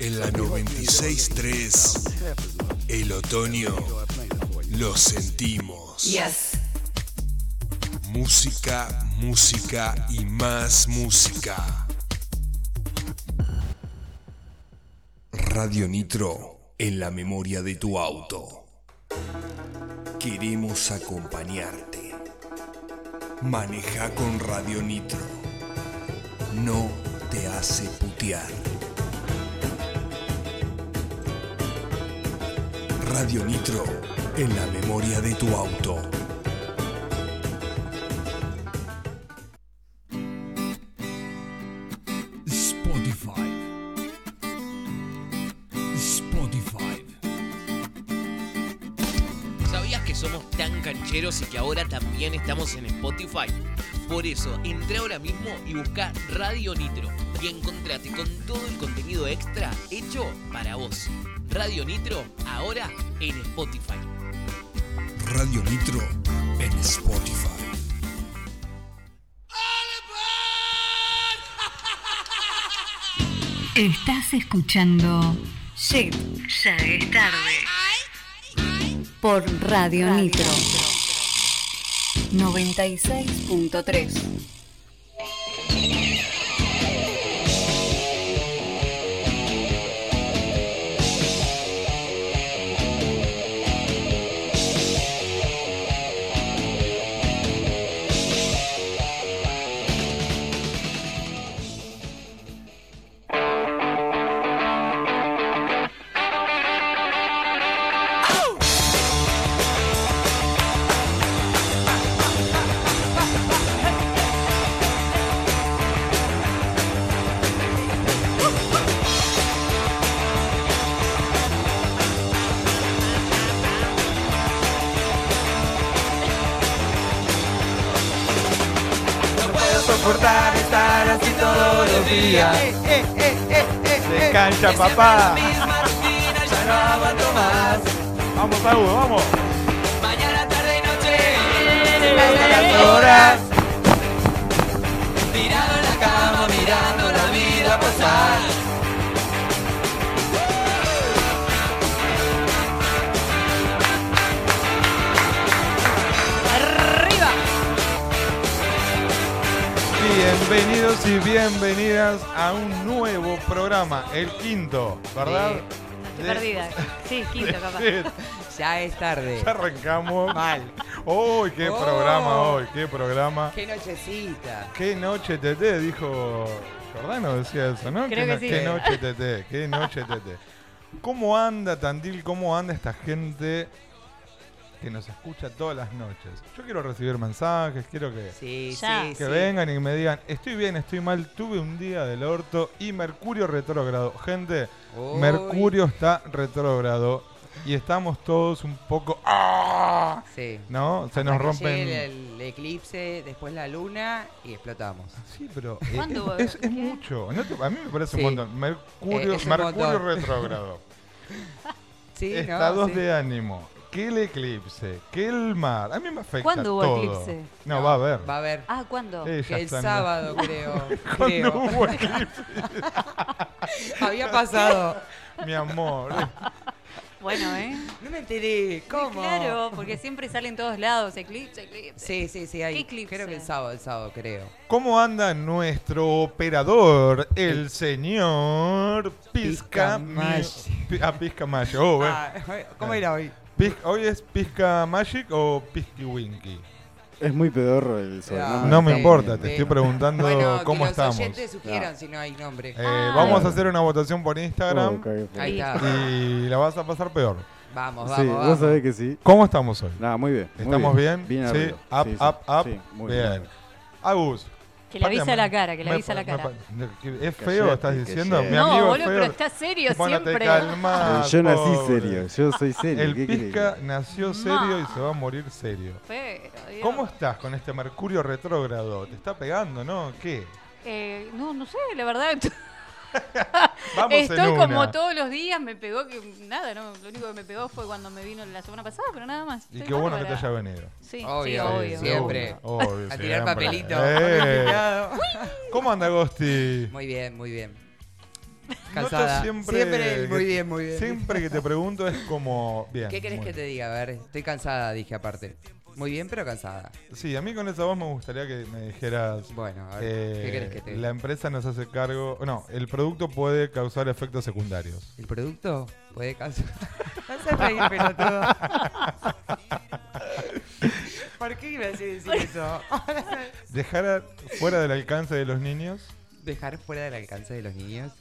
En la 96.3, el otoño lo sentimos. Yes. Música, música y más música. Radio Nitro en la memoria de tu auto. Queremos acompañarte. Maneja con Radio Nitro. No te hace putear. Radio Nitro en la memoria de tu auto. Spotify. Spotify. ¿Sabías que somos tan cancheros y que ahora también estamos en Spotify? Por eso, entra ahora mismo y busca Radio Nitro y encontrate con todo el contenido extra hecho para vos. Radio Nitro, ahora en Spotify. Radio Nitro en Spotify. Estás escuchando Shit, ya es tarde. Por Radio Nitro. 96.3. papá. Ya no aguanto más. Vamos, Hugo, vamos. Y bienvenidas a un nuevo programa, el quinto, ¿verdad? De- perdida. Sí, quinto capaz. de- Ya es tarde. Ya arrancamos. Mal. ¡Uy, qué Oh. programa hoy! ¡Qué programa! Qué nochecita. ¡Qué noche TT! Dijo Jordano, decía eso, ¿no? Creo qué, que sí. qué noche TT! ¡Qué noche TT! ¿Cómo anda Tandil? ¿Cómo anda esta gente que nos escucha todas las noches? Yo quiero recibir mensajes, quiero que... Sí, Ya. sí, Que sí. vengan y me digan, estoy bien, estoy mal, tuve un día del orto y Mercurio retrógrado. Gente, Uy. Mercurio está retrógrado y estamos todos un poco... ¡Ah! Sí. ¿No? Se Hasta nos rompen... El, el eclipse, después la luna y explotamos. Sí, pero eh, ¿Cuándo? es, es- es ¿Qué? mucho. ¿No te- a mí me parece Sí. un montón. Mercurio, Eh, Mercurio montón. retrógrado. Sí, ¿no? Estados Sí. de ánimo. Que el eclipse, que el mar. A mí me afecta ¿Cuándo hubo todo. eclipse? No, va a haber. Va a haber. Ah, ¿cuándo? Eh, Que el están- sábado, creo. ¿Cuándo creo. hubo eclipse? Había pasado. Mi amor. Bueno, ¿eh? No me enteré. ¿Cómo? Claro, porque siempre salen todos lados. Eclipse, eclipse. Sí, sí, sí. Hay, ¿Qué eclipse? Creo que el sábado, el sábado, creo. ¿Cómo anda nuestro operador, el señor Pizca Pizcamayo. Pi- Ah, Pizca Mayo. Oh, ven. Ah, ¿Cómo era hoy? ¿Hoy es Pizca Magic o Pisky Winky? Es muy pedorro el sobrenombre. No me sí, importa, te sí. estoy preguntando Bueno, cómo que los estamos. oyentes sugieran Ah. si no hay nombre. Eh, Ah. vamos a Claro. hacer una votación por Instagram Oh, cagué fuera. Ahí está. y la vas a pasar peor. Vamos, Sí, vamos, vos vamos. sabés que sí. ¿Cómo estamos hoy? Nada, muy bien. muy ¿Estamos bien? Bien sí, up, Sí, sí. up, up. Sí, muy bien. Agus. Que le avisa la cara, que le avisa la cara. ¿Es feo, estás diciendo? Mi No, amigo boludo, es pero está serio siempre. calmado, Yo nací pobre. serio, yo soy serio. El. Pisca nació serio y se va a morir serio. Pero, Dios. ¿Cómo estás con este Mercurio retrógrado? ¿Te está pegando, no? ¿Qué? Eh, no, no sé, la verdad. Vamos en Estoy como una. todos los días, me pegó que nada, no, lo único que me pegó fue cuando me vino la semana pasada, pero nada más. Y Estoy qué bueno que te bárbara. haya venido. Sí, sí, Obvio, obvio. siempre. Obvio, A tirar siempre. papelito. Eh. Cuidado. ¿Cómo anda Gosti? Muy bien, muy bien. Cansada. siempre, muy que- bien, muy bien. Siempre que te pregunto es como, bien. ¿Qué querés muy que te diga? A ver, estoy cansada, dije aparte. Muy bien, pero cansada. Sí, a mí con esa voz me gustaría que me dijeras. Bueno, a ver, eh, ¿qué querés que te La empresa nos hace cargo. No, el producto puede causar efectos secundarios. ¿El producto puede causar? Reír, pelotudo. ¿Por qué iba a decir eso? Dejar a- fuera del alcance de los niños. Dejar fuera del alcance de los niños.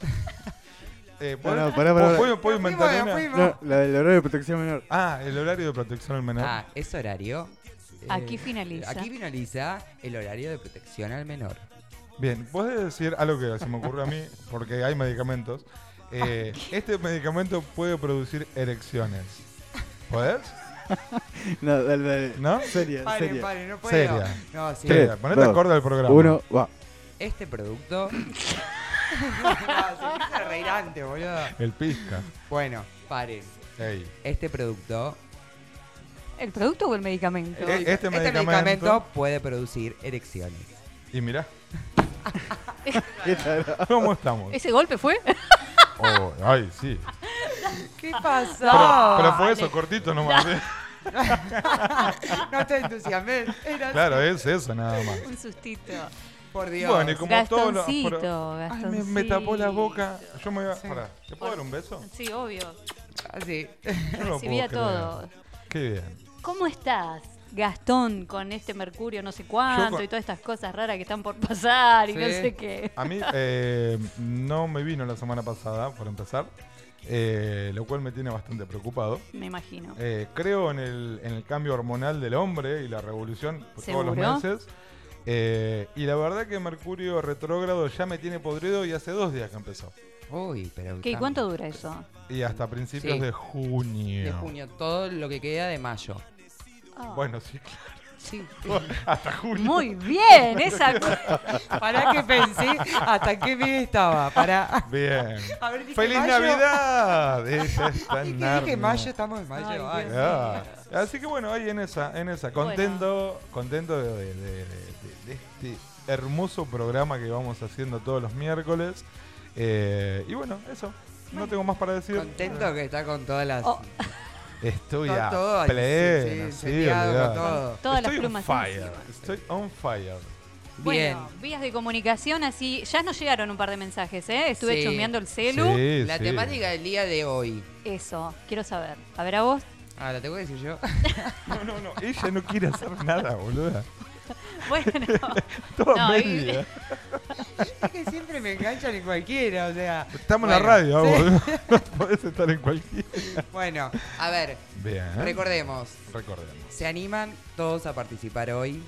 Eh, No, ¿puedo- no, pará, pará, ¿puedo- pará. ¿Puedo, Nos inventar fuimos, una? fuimos. No, la del horario de protección menor. Ah, el horario de protección al menor. Ah, es horario. Aquí Eh, finaliza. Aquí finaliza el horario de protección al menor. Bien, ¿puedes decir algo que se me ocurre a mí? Porque hay medicamentos. Eh, este medicamento puede producir erecciones. ¿Podés? No, dale, dale. ¿No? Seria, Paren, seria. paren, no puedo. Seria. No, sí. Seria, Tres, ponete dos, acorde al programa. Uno, va. Este producto. no, se reír antes, boludo. El pizca. Bueno, paren. Ey. Este producto. ¿El producto o el medicamento? Eh, este medicamento- puede producir erecciones. Y mirá, ¿Qué tal? ¿cómo estamos? ¿Ese golpe fue? Oh, ay, sí. ¿Qué pasó? Pero, pero fue eso, cortito nomás. no te entusiasmes. Claro, es eso nada más. Un sustito. Por Dios. Bueno, y como pero- Ay, me, me tapó la boca. Yo me voy a. Pará, ¿te puedo dar un beso? Sí, obvio. Así. No lo Recibí a puedo todos. Qué bien. ¿Cómo estás, Gastón, con este mercurio no sé cuánto con- y todas estas cosas raras que están por pasar y no sé qué? A mí eh, no me vino la semana pasada, por empezar. eh, lo cual me tiene bastante preocupado. Me imagino. Eh, creo en el, en el cambio hormonal del hombre y la revolución por todos los meses. Eh, y la verdad que Mercurio retrógrado ya me tiene podrido y hace dos días que empezó. Uy, pero. ¿Qué, ¿Y cuánto dura eso? Y hasta principios Sí. de junio. De junio, todo lo que queda de mayo. Ah. Bueno, sí, Sí. claro. hasta junio. Muy bien, esa cosa. Para que pensé hasta qué mes estaba. Para. Bien. A ver, dije ¡Feliz mayo. Navidad! Ella está ¿Y en qué dije mayo? Estamos en mayo. Ay, Ay, Dios Ah, Así que bueno, ahí en esa, en esa. Bueno. Contento, contento de, de- de- de- de este hermoso programa que vamos haciendo todos los miércoles. Eh, y bueno, eso. No tengo más para decir. Contento que está con todas las. Oh. Estoy Está a todo pleno, sí, sí, con todo. Todas Estoy las plumas on fire. Estoy on fire. Bien. Bueno, vías de comunicación así. Ya nos llegaron un par de mensajes, ¿eh? Estuve Sí. chusmeando el celu. Sí, La sí. temática del día de hoy. Eso, quiero saber. A ver a vos. Ah, la tengo que decir yo. No, no, no. Ella no quiere hacer nada, boluda. Bueno, Toda No, y- media. Es que siempre me enganchan en cualquiera, o sea. Estamos en la radio, sí. No podés estar en cualquiera. Bueno, a ver, Bien. recordemos. Recordemos. Se animan todos a participar hoy.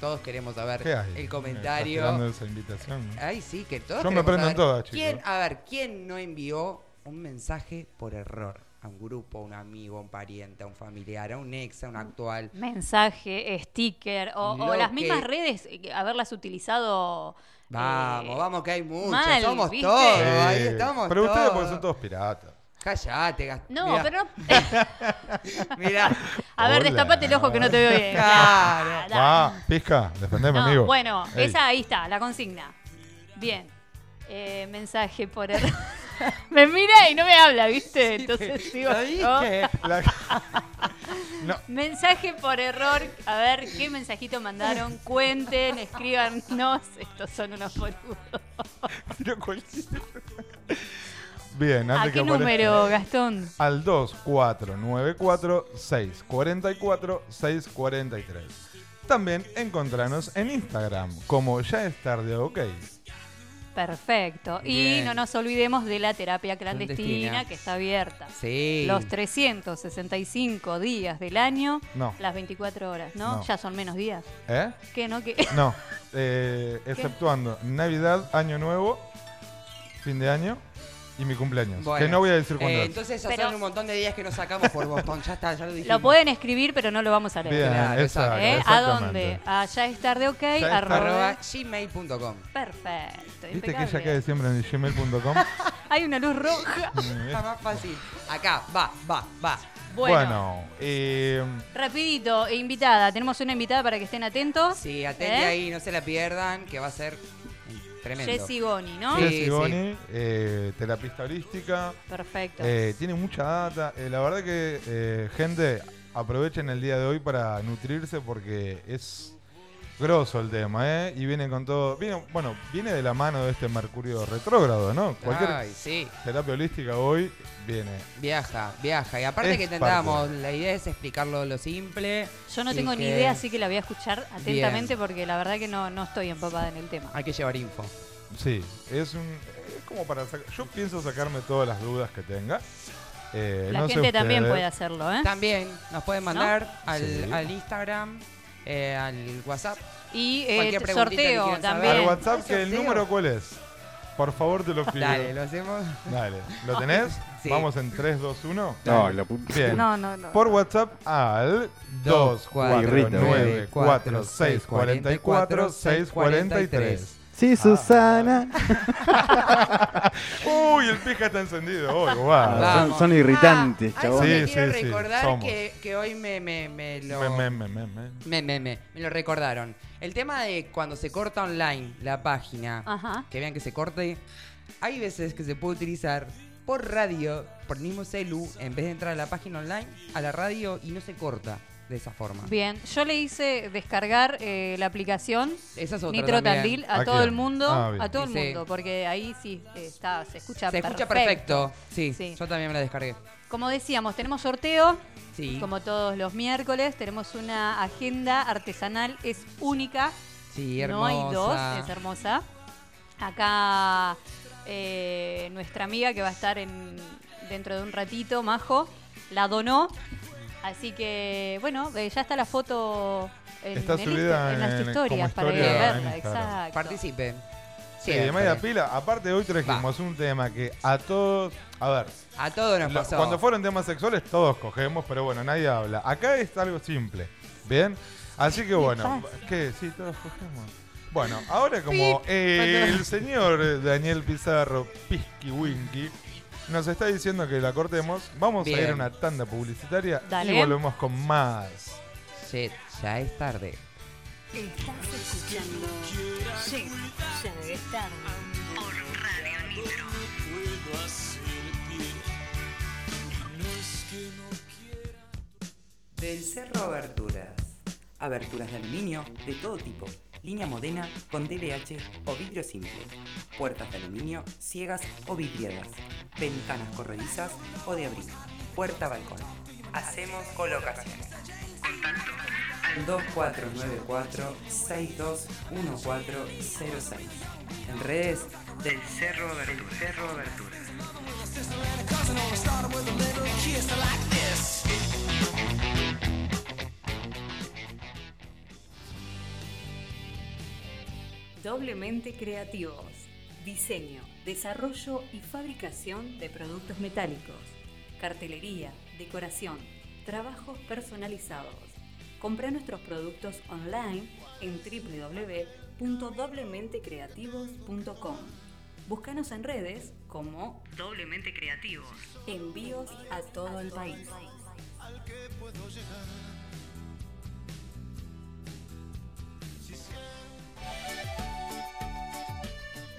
Todos queremos saber ¿Qué hay? el ¿Estás comentario. esa invitación? ¿no? Ay, sí, que todos Yo me prendo todas, chicos. ¿quién, A ver, ¿quién no envió un mensaje por error? A un grupo, a un amigo, a un pariente, a un familiar, a un ex, a un actual. mensaje, sticker o, o las mismas redes, eh, haberlas utilizado. Vamos, eh, vamos, que hay muchos. mal, Somos ¿viste? todos, Sí. ahí estamos Pero ustedes porque son todos piratas. Callate, Gast- No, Mirá, pero no. Mirá. A ver, Hola. destapate el ojo que no te veo bien. Claro. Ah. Ah, pizca, defendeme, No, amigo. Bueno, Ey. esa ahí está, la consigna. Bien. Eh, mensaje por error. me mira y no me habla, ¿viste? Entonces digo. La- No, Mensaje por error. A ver, ¿qué mensajito mandaron? Cuenten, escríbanos. Estos son unos boludos. Bien, ¿A antes que qué aparezca. número, Gastón? Al 2494 644 643. También encontranos en Instagram como ya es tarde ok. Perfecto. Y no nos olvidemos de la terapia clandestina, Clandestina. que está abierta. Sí. Los 365 días del año, No. las 24 horas, ¿no? No. Ya son menos días. ¿Eh? ¿Qué no? ¿Qué? No. Eh, exceptuando Navidad, Año Nuevo, fin de año y mi cumpleaños. Bueno, que no voy a decir cuándo eh, es. entonces Pero- son un montón de días que nos sacamos por Boston. Ya está, ya lo dijimos. Lo pueden escribir, pero no lo vamos a leer. Bien, Claro, exacto, ¿Eh? ¿A dónde? A ya es tarde, ok. arroba- Arroba gmail.com. Perfecto. ¿Viste que impecable. cae siempre en gmail.com? Hay una luz roja. Está más fácil. Acá, va, va, va. Bueno, bueno, eh, rapidito, invitada. Tenemos una invitada para que estén atentos. Sí, atente ¿Eh? ahí, no se la pierdan, que va a ser tremendo. Jessy Goni, ¿no? Sí, Jessy sí. Goni, eh, terapista holística, Perfecto. eh, tiene mucha data. Eh, la verdad que, eh, gente, aprovechen el día de hoy para nutrirse porque es grosso el tema, ¿eh? Y viene con todo. Viene, bueno, viene de la mano de este Mercurio retrógrado, ¿no? Cualquier Ay, sí. terapia holística hoy viene. Viaja, viaja. Y aparte Es que intentábamos, la idea es explicarlo lo simple. Yo no tengo ni idea, así que la voy a escuchar atentamente porque la verdad que no, no estoy empapada en el tema. Hay que llevar info. Sí, es un. Es como para sacar. Yo pienso sacarme todas las dudas que tenga. Eh, La no sé gente también puede hacerlo, ¿eh? También nos pueden mandar al, Sí. al Instagram, eh, al WhatsApp. Y eh, Cualquier preguntita que sorteo quieran también. Al WhatsApp, ¿Hay que el sorteo? número cuál es. Por favor, te lo pido. Dale, lo hacemos. Dale. ¿Lo tenés? Sí. Vamos en 3, 2, 1. No, la puta. Bien. No, no, no. Por WhatsApp al 2, 4, Irrita, 9, 4, 6, 44, 6, 43. Sí, Susana. Uy, el pija está encendido hoy, guau. Ah, son, son irritantes, Ah, algo que Sí, quiero sí, sí, recordar que, que hoy me, me, me lo... Me, me, me, me, me. Me, me, me, me lo recordaron. El tema de cuando se corta online la página, Ajá. que vean que se corte, hay veces que se puede utilizar por radio, por el mismo celu, en vez de entrar a la página online, a la radio y no se corta de esa forma. Bien, yo le hice descargar eh, la aplicación Esa es otra Nitro también. Tandil a ¿A todo quién? el mundo, Ah, bien. a todo el Sí. mundo, porque ahí sí eh, está, se escucha Se escucha perfecto. Sí, Sí. yo también me la descargué. Como decíamos, tenemos sorteo, Sí, como todos los miércoles, tenemos una agenda artesanal, es única, sí, no hay dos, es hermosa. Acá eh, nuestra amiga que va a estar en, dentro de un ratito, Majo, la donó. Así que, bueno, eh, ya está la foto en, Está en subida Insta- en las en- historias para historia verla. Exacto. Participe. Sí, de media pila. Aparte, hoy trajimos un tema que a todos. A ver, A todos nos lo- pasó. cuando fueron temas sexuales, todos cogemos, pero bueno, nadie habla. Acá es algo simple. ¿Bien? Así que bueno, ¿qué? Sí, todos cogemos. Bueno, ahora como eh, el señor Daniel Pizarro, Pisky Winky, nos está diciendo que la cortemos, vamos a ir a una tanda publicitaria Dale. y volvemos con más. Shit, ya es tarde. Estás escuchando Shit, ya es tarde por Radio Nitro. Del Cerro Aberturas. Aberturas de aluminio de todo tipo. Línea modena con DBH o vidrio simple. Puertas de aluminio ciegas o vidriadas. Ventanas corredizas o de abrigo. Puerta balcón. Hacemos colocaciones. Contacto al 2494 621406. En redes del Cerro Aberturas. Cerro Aberturas. Doblemente creativos. Diseño, desarrollo y fabricación de productos metálicos. Cartelería, decoración, trabajos personalizados. Compra nuestros productos online en www.doblementecreativos.com. Búscanos en redes como Doblemente Creativos. Envíos a todo el país.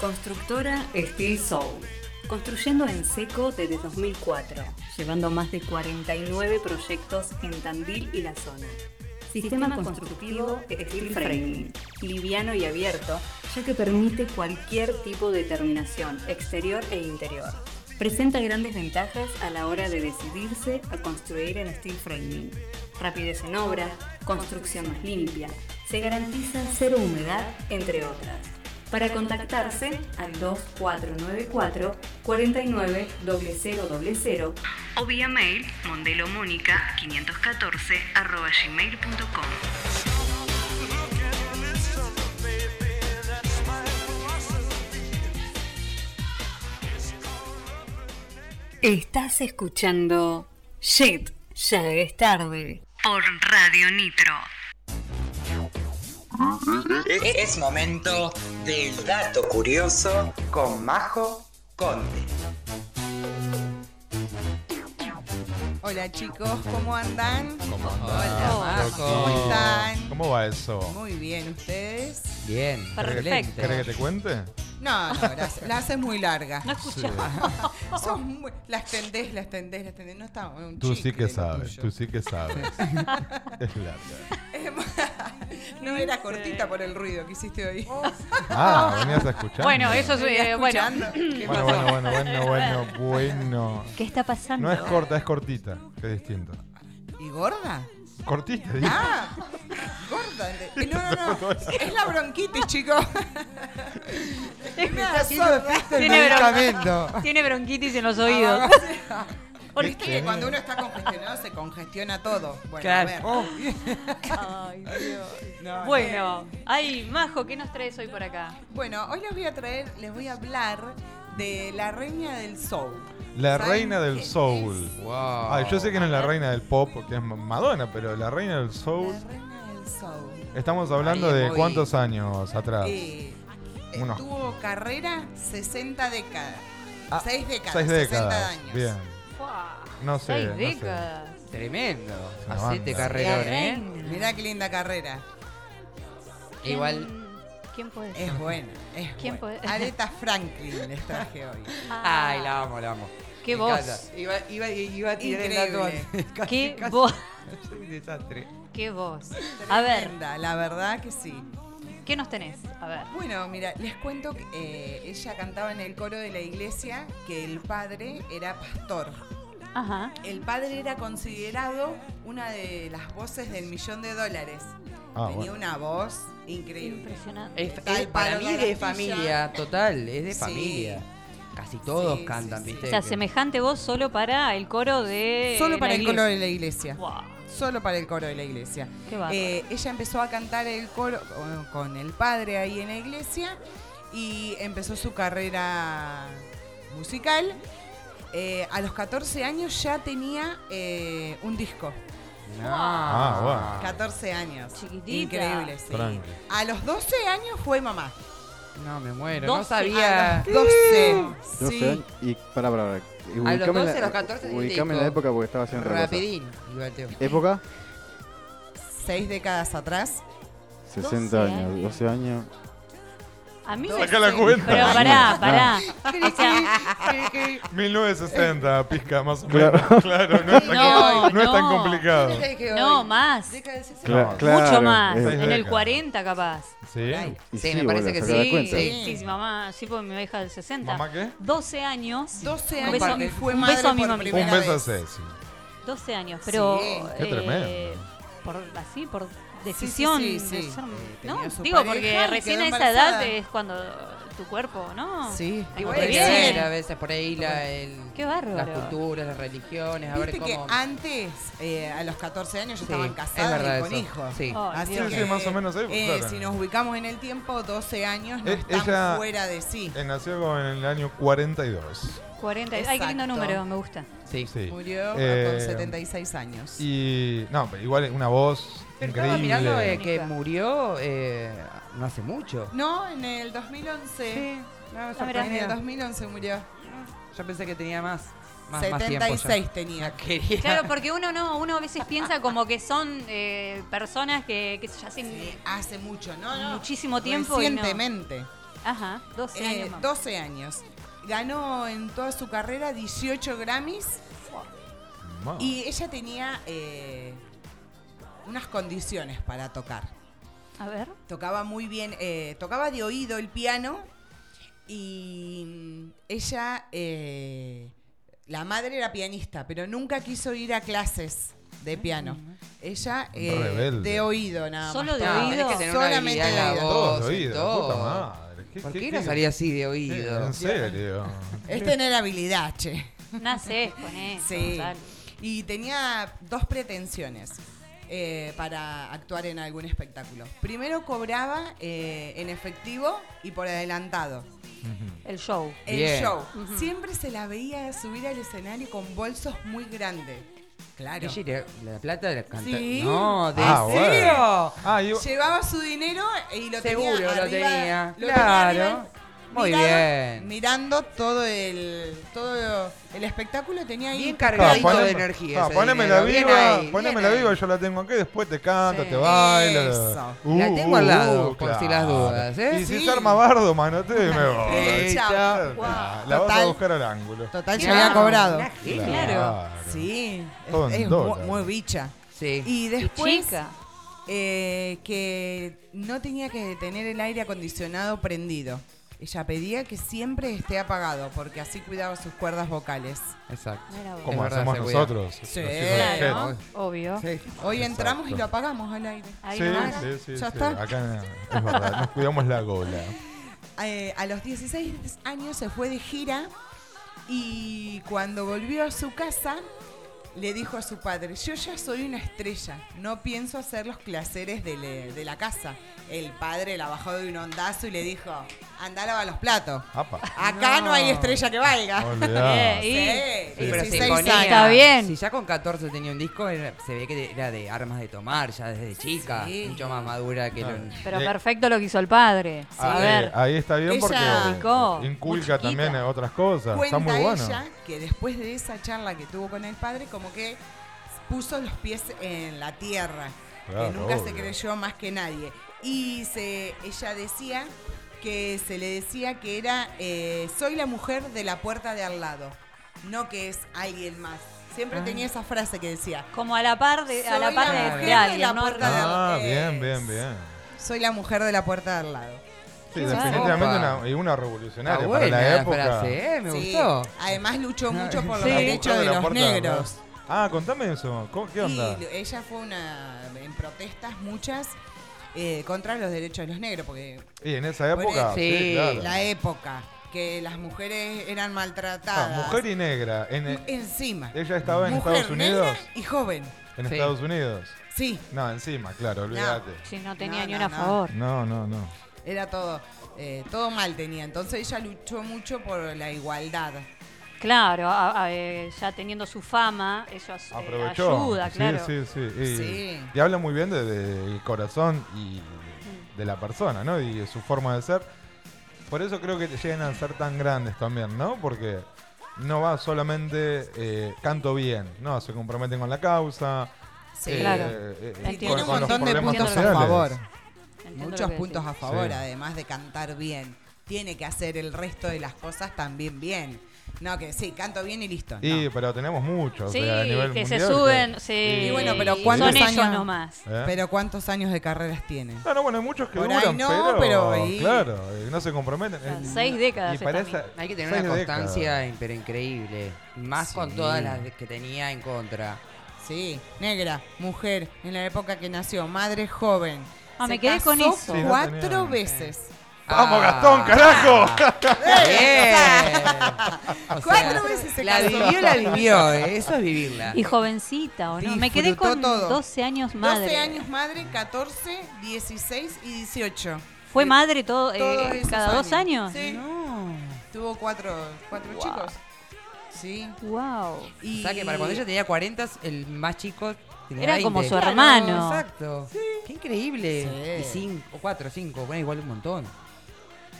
Constructora Steel Soul. Construyendo en seco desde 2004, llevando más de 49 proyectos en Tandil y la zona. Sistema constructivo Steel Framing, liviano y abierto, ya que permite cualquier tipo de terminación, exterior e interior. Presenta grandes ventajas a la hora de decidirse a construir en Steel Framing. Rapidez en obra, construcción más limpia, se garantiza cero humedad, entre otras. Para contactarse al 2494 49 0000 o vía mail mondelomónica 514 arroba gmail.com. Estás escuchando Shit, ya es tarde por Radio Nitro. Es momento del dato curioso con Majo Conde. Hola chicos, ¿cómo andan? ¿Cómo Hola, Majo. ¿Cómo están? ¿Cómo va eso? Muy bien, ¿ustedes? Bien, Perfecto. ¿Querés que te cuente? No, no, la, la haces muy larga. No escuché. Son muy- las tendés, las tendés, las tendés. No está un Tú sí que sabes, tú sí que sabes. es larga. no era cortita por el ruido que hiciste hoy. Ah, venías a escuchar. Bueno, eso es. ¿Venía eh, bueno. Bueno, bueno, bueno, bueno, bueno, bueno. ¿Qué está pasando? No es corta, es cortita, que es distinto. ¿Y gorda? Cortita, dije. Ah, gorda. Eh, No, no, no. Es la bronquitis, chicos. Efecto el Tiene. Tiene bronquitis en los oídos. Viste que cuando uno está congestionado se congestiona todo. Bueno, Claro. a ver. Oh. Ay, Dios. No, Bueno, ay, Majo, ¿qué nos traes hoy por acá? Bueno, hoy les voy a traer, les voy a hablar de la reina del soul. La ¿Saben reina del soul. Wow. Ay, yo sé que no es la reina del pop, que es Madonna, pero la reina del soul. La reina del soul. Estamos hablando de cuántos años atrás. Eh, Tuvo carrera 60 décadas. Ah, 6 décadas. Seis 60 décadas. años. Bien. No sé. Seis no sé. décadas. Tremendo. Una Hacete banda. carrerón, ¿eh? Mirá qué linda carrera. Igual. ¿Quién puede ser? Es buena. Es ¿Quién buena. puede- Aretha Franklin les traje hoy. Ay, la amo, la amo. Qué Me voz. encanta. Iba, iba, iba a tirar el dato Increíble. antes. Casi, Qué casi. voz. Soy un desastre. Qué voz. A ver, Tremenda, la verdad que sí. ¿Qué nos tenés? A ver. Bueno, mira, les cuento que eh, ella cantaba en el coro de la iglesia que el padre era pastor. Ajá. El padre era considerado una de las voces del millón de dólares. Ah, Tenía bueno. una voz increíble. Impresionante. Es- para mí es de familia, total, es de Sí. familia. Casi todos Sí, cantan, sí, sí. ¿viste? O sea, semejante voz solo para el coro de. Solo para la el iglesia. coro de la iglesia. Wow, Solo para el coro de la iglesia. qué. Eh, ella empezó a cantar el coro con- el padre ahí en la iglesia y empezó su carrera musical. Eh, a los 14 años ya tenía eh, un disco. No. Ah, bueno. 14 años. Chiquitita. Increíble, sí. A los 12 años fue mamá. No, me muero. No 12 sabía. A los 12. No sí. sé, y para, para, para. A los ubicame 12, la- los 14 Ubicame en la época porque estaba haciendo. Rapidín. Iba el tema. ¿Época? Seis décadas atrás. 60 12 años, años. 12 años. A mí me. Saca la cuenta. Pero pará, pará. Ah. O sea, 1960, pizca más o menos. Claro. Claro, no, es tan, No, no es tan no. complicado. no, más. Década de 60. Cla- No. claro, Mucho más. En el décadas. 40 capaz. ¿Sí? Sí, me parece que Sí, sí, sí, sí, mamá. Sí, porque mi hija del 60. ¿Mamá qué? 12 años. 12 Un años beso- y fue un beso a mi primera Un beso a. Ceci. 12 años, pero. Sí. Qué eh, tremendo. Por, así, por sí, decisión. sí, sí. de ser- Eh, ¿no? Digo, porque recién a esa edad es cuando tu cuerpo, ¿no? Sí. Igual bien. ver a veces por ahí la, el, las culturas, las religiones, a ver Viste que cómo. antes, eh, a los 14 años, ya Sí, estaban es casadas verdad y con eso. hijos. Sí. Ay, Así. Sí, que, sí, más o menos ahí, eh, claro. Si nos ubicamos en el tiempo, 12 años no Eh, están ella- fuera de sí. Eh, nació en el año 42. 40. Ay, qué lindo Exacto. número, me gusta. Sí. Sí. Murió Eh, con 76 años. Y. No, pero igual una voz Pero estaba mirando increíble. eh, que murió eh, no hace mucho. No, en el 2011. No, Ah, mirá. En el 2011 murió. Yo pensé que tenía más. Más, más tiempo 76 ya. tenía. Quería- Claro, porque uno no, uno a veces piensa como que son eh, personas que, que ya hacen Hace mucho, ¿no? no. muchísimo tiempo. y no. Recientemente. Ajá, 12 Eh, años más. 12 años. Ganó en toda su carrera 18 Grammys y ella tenía eh, unas condiciones para tocar. A ver. Tocaba muy bien, eh, tocaba de oído el piano y ella, eh, la madre era pianista, pero nunca quiso ir a clases de piano. Ella eh, de oído nada ¿Solo más. de tocaba. oído? Solamente de oído. Todos voz, de y oído, todo. puta madre. ¿Qué- ¿Por qué- no salía así de oído? En serio. Es tener habilidad, che. Nacés con eso. Sí. Y tenía dos pretensiones eh, para actuar en algún espectáculo. Primero cobraba eh, en efectivo y por adelantado. El show. El Bien. show. Siempre se la veía subir al escenario con bolsos muy grandes. Claro. Ella era la plata de la canta- Sí. No, ¿de Ah, bueno. serio? Ah, y- Llevaba su dinero y lo Seguro tenía lo arriba- tenía. lo tenía Claro. arriba, Muy mirado- bien. Mirando todo el todo el espectáculo tenía ahí Bien Ah, cargadito poneme- de energía. ah, poneme la viva, ahí, poneme la viva, yo la tengo aquí, después te canto, Sí. te bailo. Eso. La tengo al lado, por si las dudas, ¿eh? Y si Sí. se arma bardo, manoteo y me voy. Eh, chao. La vas a buscar al ángulo. Total, se Claro, había cobrado. Claro. Sí, Todo es, muy bicha. Sí. Y Y después chica. eh, que no tenía que tener el aire acondicionado prendido. Ella pedía que siempre esté apagado porque así cuidaba sus cuerdas vocales. Exacto. Como Es verdad, hacemos se cuida. nosotros. Sí. los hijos de Claro, Jet. obvio. Sí. Hoy Exacto. entramos y lo apagamos al aire. Ahí Sí, nomás. sí, sí, Ya sí. está. Acá es verdad, nos cuidamos la gola. Eh, a los 16 años se fue de gira y cuando volvió a su casa le dijo a su padre, yo ya soy una estrella, no pienso hacer los placeres de, le- de la casa. El padre la bajó de un ondazo y le dijo, anda a lavar los platos. Apa. Acá no, No. hay estrella que valga. Olvidá. Bien, Sí, y- Sí, pero se 16 imponía. Está bien. Si ya con 14 tenía un disco, era- se ve que era de armas de tomar ya desde chica. Sí. Mucho más madura que lo- Pero Eh, perfecto lo que hizo el padre. A Ahí- ver. Ahí está bien Ella- porque inculca muy chiquita. también otras cosas. Está muy bueno. ella que después de esa charla que tuvo con el padre, como que puso los pies en la tierra, Claro, que nunca se obvio. creyó más que nadie. Y se, ella decía que se le decía que era, eh, soy la mujer de la puerta de al lado, no que es alguien más. Siempre Ah. tenía esa frase que decía, Como a la par de, a la Soy par la de, mujer de de la ¿no? puerta de- Ah, Eh, bien, bien, bien. soy la mujer de la puerta de al lado. Sí, definitivamente una, y una Está revolucionaria buena para la la época. frase, ¿eh? Me Sí, gustó. Además luchó mucho por los Sí. derechos de los de negros. Ah, contame eso. ¿Cómo- ¿Qué onda? Y ella fue una en protestas muchas eh, contra los derechos de los negros, porque Y en esa Por época, eso. sí, Sí. claro. la época que las mujeres eran maltratadas. Ah, mujer y negra. En, encima. ella estaba en Mujer Estados Unidos. negra y joven. En Sí. Estados Unidos. Sí, No, encima, claro, olvídate. Si no tenía No, ni no, una a no. favor. No, no, no. era todo eh, todo mal tenía. Entonces ella luchó mucho por la igualdad. Claro, a- a- eh, ya teniendo su fama, eso as- eh, Aprovechó. ayuda, claro. Sí, sí, sí. Y, Sí. y habla muy bien del de, corazón y de la persona, ¿no? Y de su forma de ser. Por eso creo que llegan a ser tan grandes también, ¿no? Porque no va solamente eh, canto bien, ¿no? Se comprometen con la causa. Sí. eh, Claro. eh, Y tiene un montón de puntos a favor. Entiendo Muchos puntos a favor, Sí. además de cantar bien. Tiene que hacer el resto de las cosas también bien. No, que sí, canto bien y listo. Y, no. pero tenemos muchos. Sí, o sea, a nivel que se suben, que- sí. Y bueno, pero y ¿cuántos son ellos años? nomás. ¿Eh? Pero ¿cuántos años de carreras tiene? No, no, bueno, hay muchos que Por ahí duran, no, pero, pero ahí- claro, eh, no se comprometen. sea, Eh, seis décadas Y Hay que tener seis una décadas. constancia pero increíble. Más con Sí. todas las que tenía en contra. Sí, negra, mujer, en la época que nació, madre joven. Ah, Se me quedé con casó eso. Sí, no cuatro tenía- veces. ¡Vamos, Ah. Gastón, carajo! Bien. Cuatro veces se la casó. vivió, la vivió. eh, Eso es vivirla. Y jovencita, ¿o no? Me quedé Disfrutó con todo. 12 años madre. 12 años madre, 14, 16 y 18. ¿Fue Sí, madre todo, eh, todos esos cada dos años? Sí. No. Tuvo cuatro, cuatro Wow. chicos. Sí. Wow. Y O sea que para cuando ella tenía 40, el más chico tenía Era 20. como su Claro, hermano. Exacto. Qué increíble. Sí. Y 5, 4, 5, bueno, igual un montón.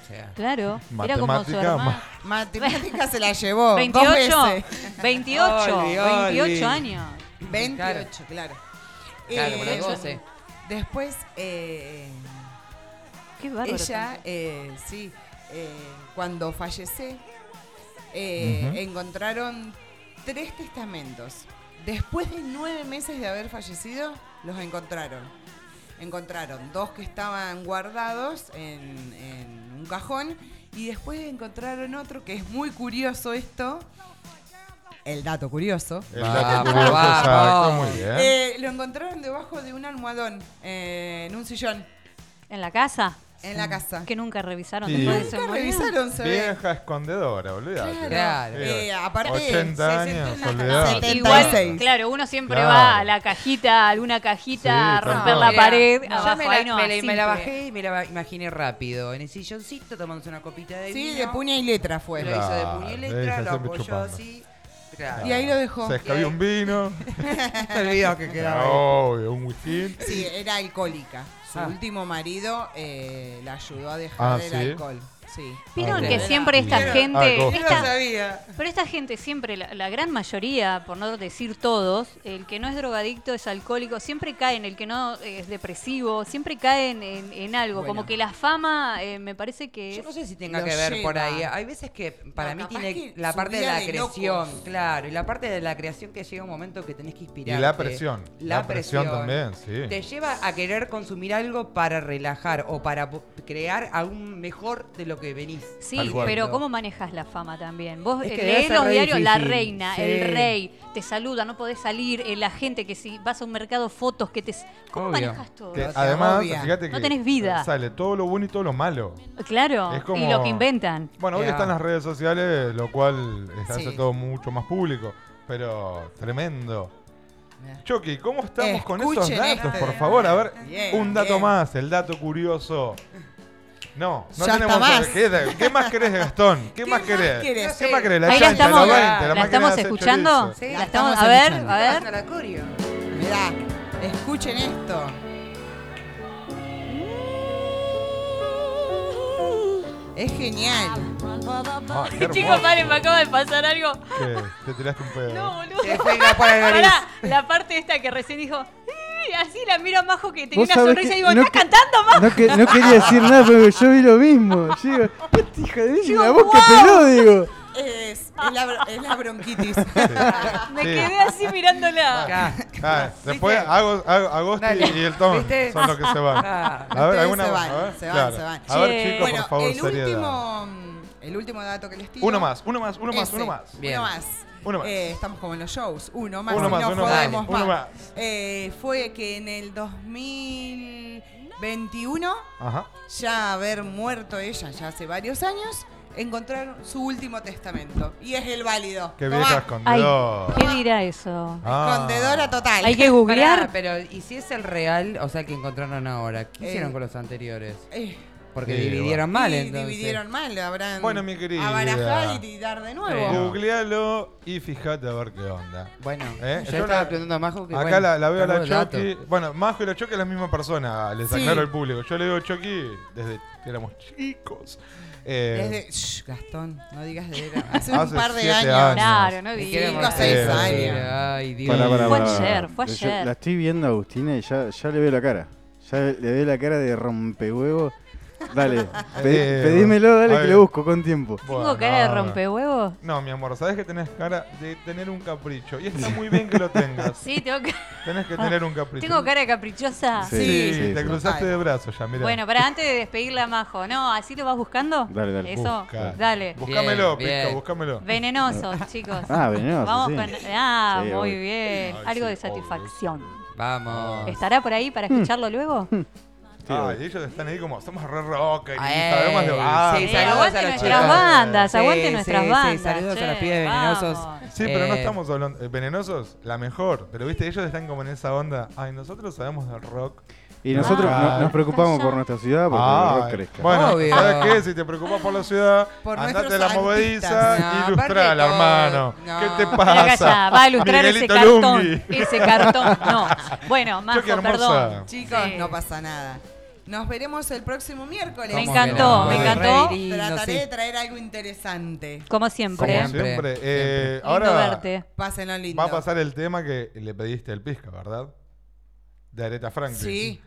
Sea, Claro. Era como su ma- Matemática se la llevó. 28. Dos veces. 28. Oli, oli. 28 años. 28, claro. claro, Eh, con los 12. Después, eh, Qué bárbaro. ella, eh, sí, eh, cuando fallecé, eh, Ujú. encontraron tres testamentos. Después de nueve meses de haber fallecido, los encontraron. Encontraron dos que estaban guardados en, en un cajón y después encontraron otro que es muy curioso esto. El dato curioso. El Vamos, dato curioso, exacto, vamos. muy bien. Eh, lo encontraron debajo de un almohadón, eh, en un sillón, ¿En la casa? En la casa. Que nunca revisaron Sí. después de ese Nunca momento. revisaron, se ve. Vieja escondedora, olvídate. Claro. Claro. Eh, aparte, 80 años, 60, olvidate. 76. Igual, claro, uno siempre Claro. va a la cajita, a alguna cajita, a Sí, romper tal la cual. pared. Yo abajo, me ahí la, no, me la- me la simple. bajé y me la ba- imaginé rápido. En el silloncito tomándose una copita de Sí, vino. de puña y letra fue. Lo hizo de puño y ella letra, lo siempre apoyó chupando. así. Claro. Y ahí lo dejó. Se escabió un vino. Se olvidó que quedaba ahí. Obvio, un whisky. Sí, era alcohólica. Su Ah. último marido eh, la ayudó a dejar Ah, el ¿sí? alcohol. Sí. Vieron que siempre esta Vieron. gente. Ah. Yo esta- sabía. pero esta gente siempre, la, la gran mayoría, por no decir todos, el que no es drogadicto es alcohólico, siempre cae en el que no es depresivo, siempre cae en, en- en algo. Bueno. Como que la fama, eh, me parece que. Yo no sé si tenga que ver por ahí. Hay veces que para No, mí tiene la parte de la de creación, locos. claro, y la parte de la creación que llega un momento que tenés que Y inspirar. la presión. La, presión, también, sí. Te lleva a querer consumir algo para relajar o para crear aún mejor de lo que venís. Sí, pero ¿cómo manejas la fama también? Vos Es eh, que ser los diarios, la reina, Sí. el rey, te saluda, no podés salir, eh, la gente que si vas a un mercado, fotos que te... ¿Cómo Obvio. manejas todo? Que además, fíjate que No tenés vida. sale todo lo bueno y todo lo malo. Claro, Es como- y lo que inventan. Bueno, hoy están las redes sociales, lo cual hace Sí. todo mucho más público. Pero tremendo. Chucky, ¿cómo estamos con esos datos? este. Por favor, a ver, Bien, un dato bien. más, el dato curioso. No, no Ya tenemos está más. ¿Qué, qué más querés, Gastón? ¿Qué, ¿Qué más querés? querés? ¿Qué más querés? La Ahí la estamos, la 20, la máquina estamos escuchando. Sí, La estamos, estamos a ver, escuchando. a ver. Mirá, escuchen esto. Es genial. Ah, Chicos, paren, me acaba de pasar algo. ¿Qué? ¿Te tiraste un pedo? No, boludo. Fue la parte esta que recién dijo, así la miro a Majo que tenía una sonrisa que y digo, no ¿estás cantando, Majo? No, que, no quería decir nada, pero yo vi lo mismo. Yo digo, hija de Digo, la boca wow. peló, digo. Es, es la, bro- es la bronquitis. Me Sí. quedé así mirándola. Acá. Ah, después Ago- Ago- Agosti Dale. y el Tom ¿Viste? son los que se van. Ah. A ver, alguna se más, van, a ver, se van, claro. se van. A ver, chicos, bueno, por favor, el seriedad. último, el último dato que les tiro. Uno más, uno más, uno más, Ese, uno más. Bien. Uno más. Uno más. Eh, estamos como en los shows. Uno más. Uno más, no uno más, jodemos uno más. Eh, fue que en el 2021, Ajá. ya haber muerto ella ya hace varios años, encontraron su último testamento. Y es el válido. Qué Tomá. vieja Ay, escondedora. ¿qué dirá eso? Ah. Escondedora total. Hay que Pará, googlear. pero ¿y si es el real, o sea, el que encontraron ahora? ¿Qué Eh, hicieron con los anteriores? Eh, Porque Sí, dividieron y mal, entonces. dividieron mal, habrán Bueno, mi querida. a barajar y dar de nuevo. Sí. Googlealo y fíjate a ver qué onda. Bueno, ¿Eh? yo, Yo estaba la- preguntando a Majo que Acá bueno, la, la veo a la. Chucky. Bueno, Majo y la Chucky es la misma persona, les Sí. aclaro al público. Yo le digo Chucky desde que éramos chicos. Eh, Desde, Shh, Gastón, no digas de era. Hace, Hace un par de siete años. años. Claro, no quiero Cinco, morir. seis años. Ay, Dios. Pará, pará, Fue pará, ayer, fue Yo ayer. La estoy viendo a Agustina y ya, ya le veo la cara. Ya le veo la cara de rompehuevo. Dale, pe- Eh, pedímelo, dale a que ver. lo busco con tiempo. ¿Tengo bueno, cara de no, no. rompehuevos? No, mi amor, sabes que tenés cara de tener un capricho. Y está muy bien que lo tengas. Sí, tengo, ca- Tenés que tener un capricho. tengo cara de caprichosa. Sí, Sí, sí, te sí. cruzaste Total. de brazos ya, mira. Bueno, para antes de despedirle a Majo, ¿no? ¿Así lo vas buscando? Dale, dale. Eso, Busca. dale. Búscamelo, Bien, Pisco, bien. búscamelo. Venenosos, chicos. Ah, venenoso, Vamos sí. con. Ah, Sí, muy obvio. bien. Ay, Algo sí, de satisfacción. Vamos. ¿Estará por ahí para escucharlo luego? Ay, ellos están ahí como, somos re rock y sabemos de sí, bandas. Sí, saludos aguante a los nuestras chicos. bandas, aguante sí, nuestras sí, bandas. saludos a los pibes venenosos. Sí, pero no Eh, estamos hablando. eh, venenosos, la mejor. Pero viste, ellos están como en esa onda. Ay, nosotros sabemos del rock. Y nosotros Ah. no- nos preocupamos por nuestra ciudad porque el rock crezca. bueno, Obvio. ¿sabes qué? Si te preocupas por la ciudad, Por andate a la movediza. No, y ilustrala, hermano. No. ¿Qué te pasa? va a ilustrar ese Miguelito cartón. Lungui. Ese cartón, no. Bueno, Majo, perdón. Chicos, Sí. no pasa nada. Nos veremos el próximo miércoles. Me encantó, me encantó. Trataré de traer algo interesante. Como siempre. Como eh, siempre. ahora verte. Pásenlo lindo. va a pasar el tema que le pediste el pisca, ¿verdad? De Areta Franklin. Sí.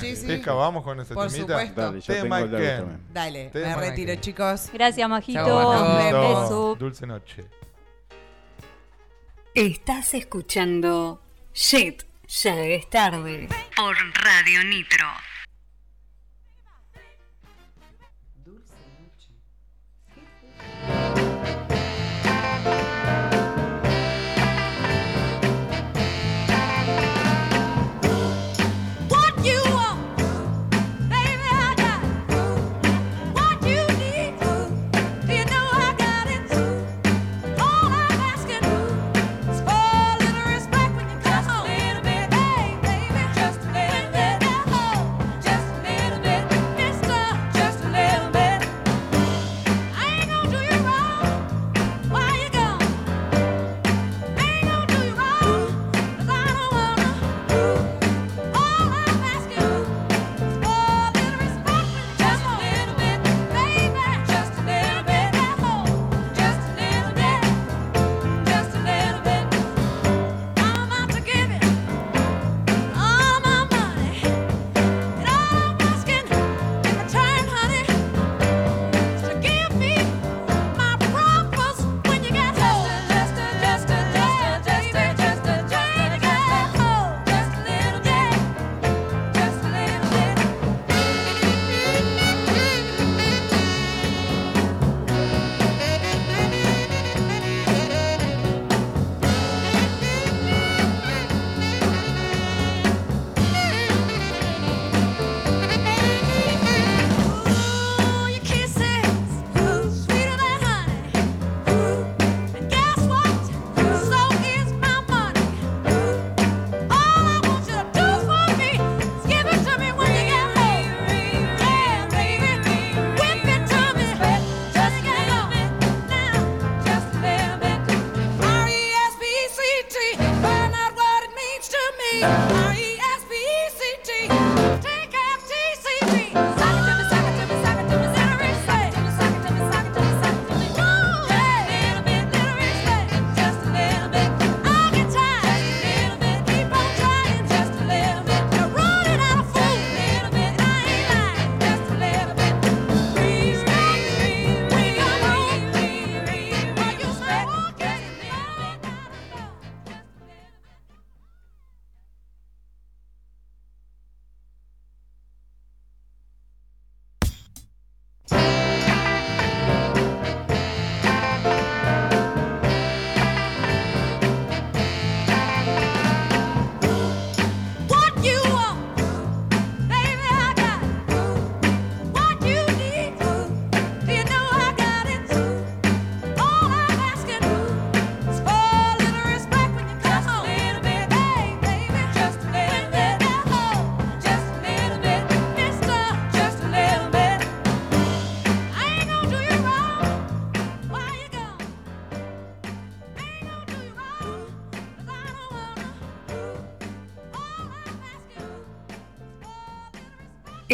Sí, sí. Pisca, vamos con ese Por temita. Supuesto. Dale, yo tema tengo que... Dale, me retiro, chicos. Gracias, Majito. Beso. Dulce noche. Estás escuchando Shit, ya es tarde. Por Radio Nitro.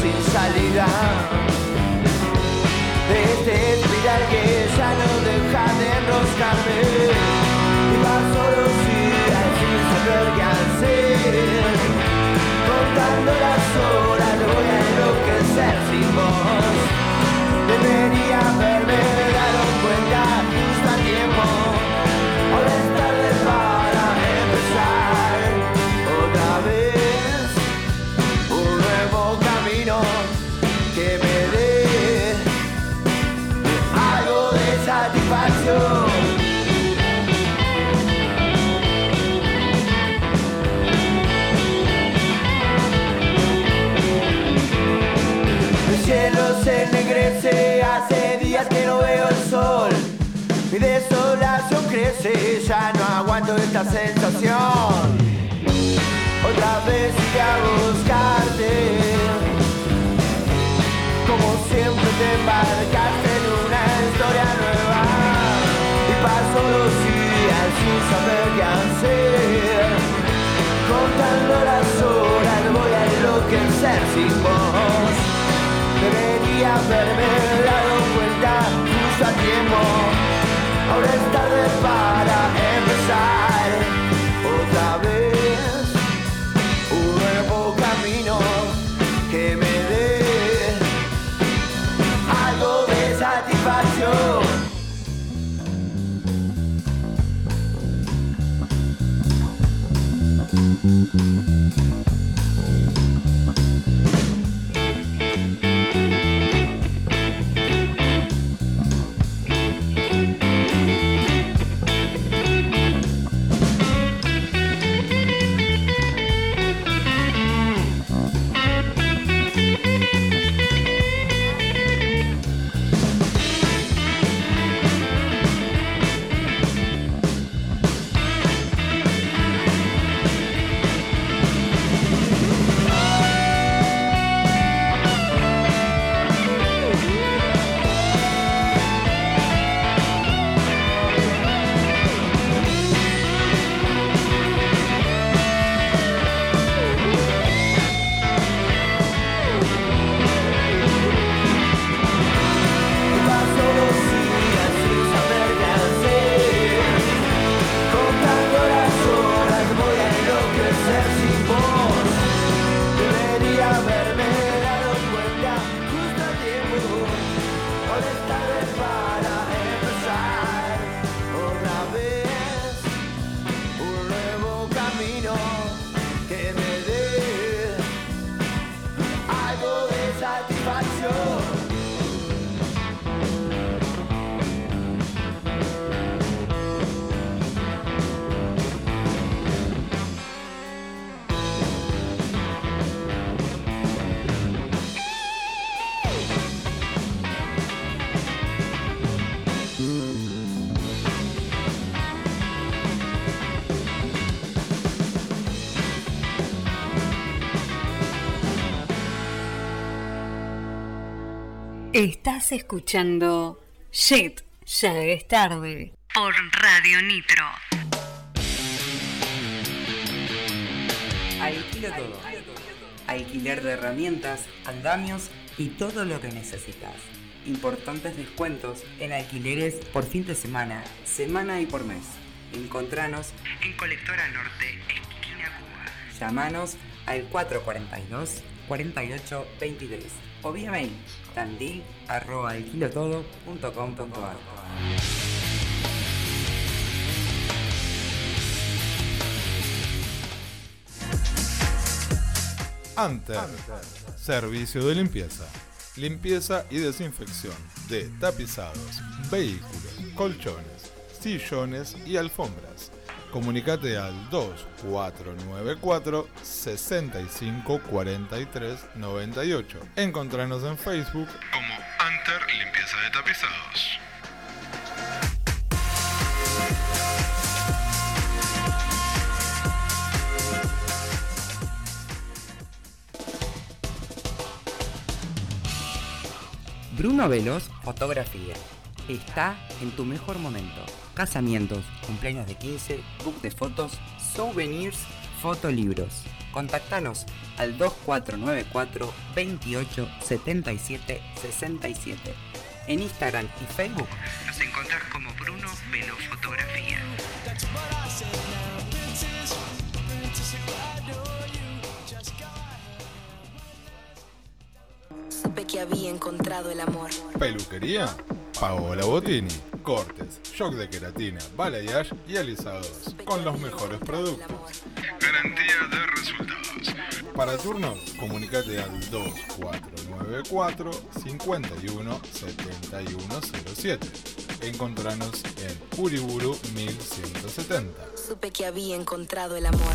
sin salida. Esta sensación. Otra vez iré a buscarte. Como siempre te embarcaste en una historia nueva. Y paso los días sin saber qué hacer. Contando las horas voy a enloquecer sin vos. Debería haberme dado cuenta justo a tiempo. Ahora es tarde para empezar Estás escuchando Shit, ya es tarde. Por Radio Nitro. Alquilo todo. Alquiler de herramientas, andamios y todo lo que necesitas. Importantes descuentos en alquileres por fin de semana, semana y por mes. Encontranos en Colectora Norte, esquina Cuba. Llamanos al 442 4823 o vía mail tandil arroba alquilotodo.com.ar. Anter. Servicio de limpieza. Limpieza y desinfección de tapizados, vehículos, colchones, sillones y alfombras. Comunicate al 2494 65 43 98. Encontranos en Facebook como Anter Limpieza de Tapizados. Bruno Velos, fotografía. Está en tu mejor momento. Casamientos, cumpleaños de 15, book de fotos, souvenirs, fotolibros. Contactanos al 2494 28 77 67. En Instagram y Facebook nos encontrás como Bruno Velos Supe que había encontrado el amor. Peluquería, Paola Botini. Cortes, shock de queratina, balayage y alisados. Con los mejores productos. Garantía de resultados. Para turnos, comunícate al 2494 51 7107. Encontranos en Uriburu 1170. Supe que había encontrado el amor.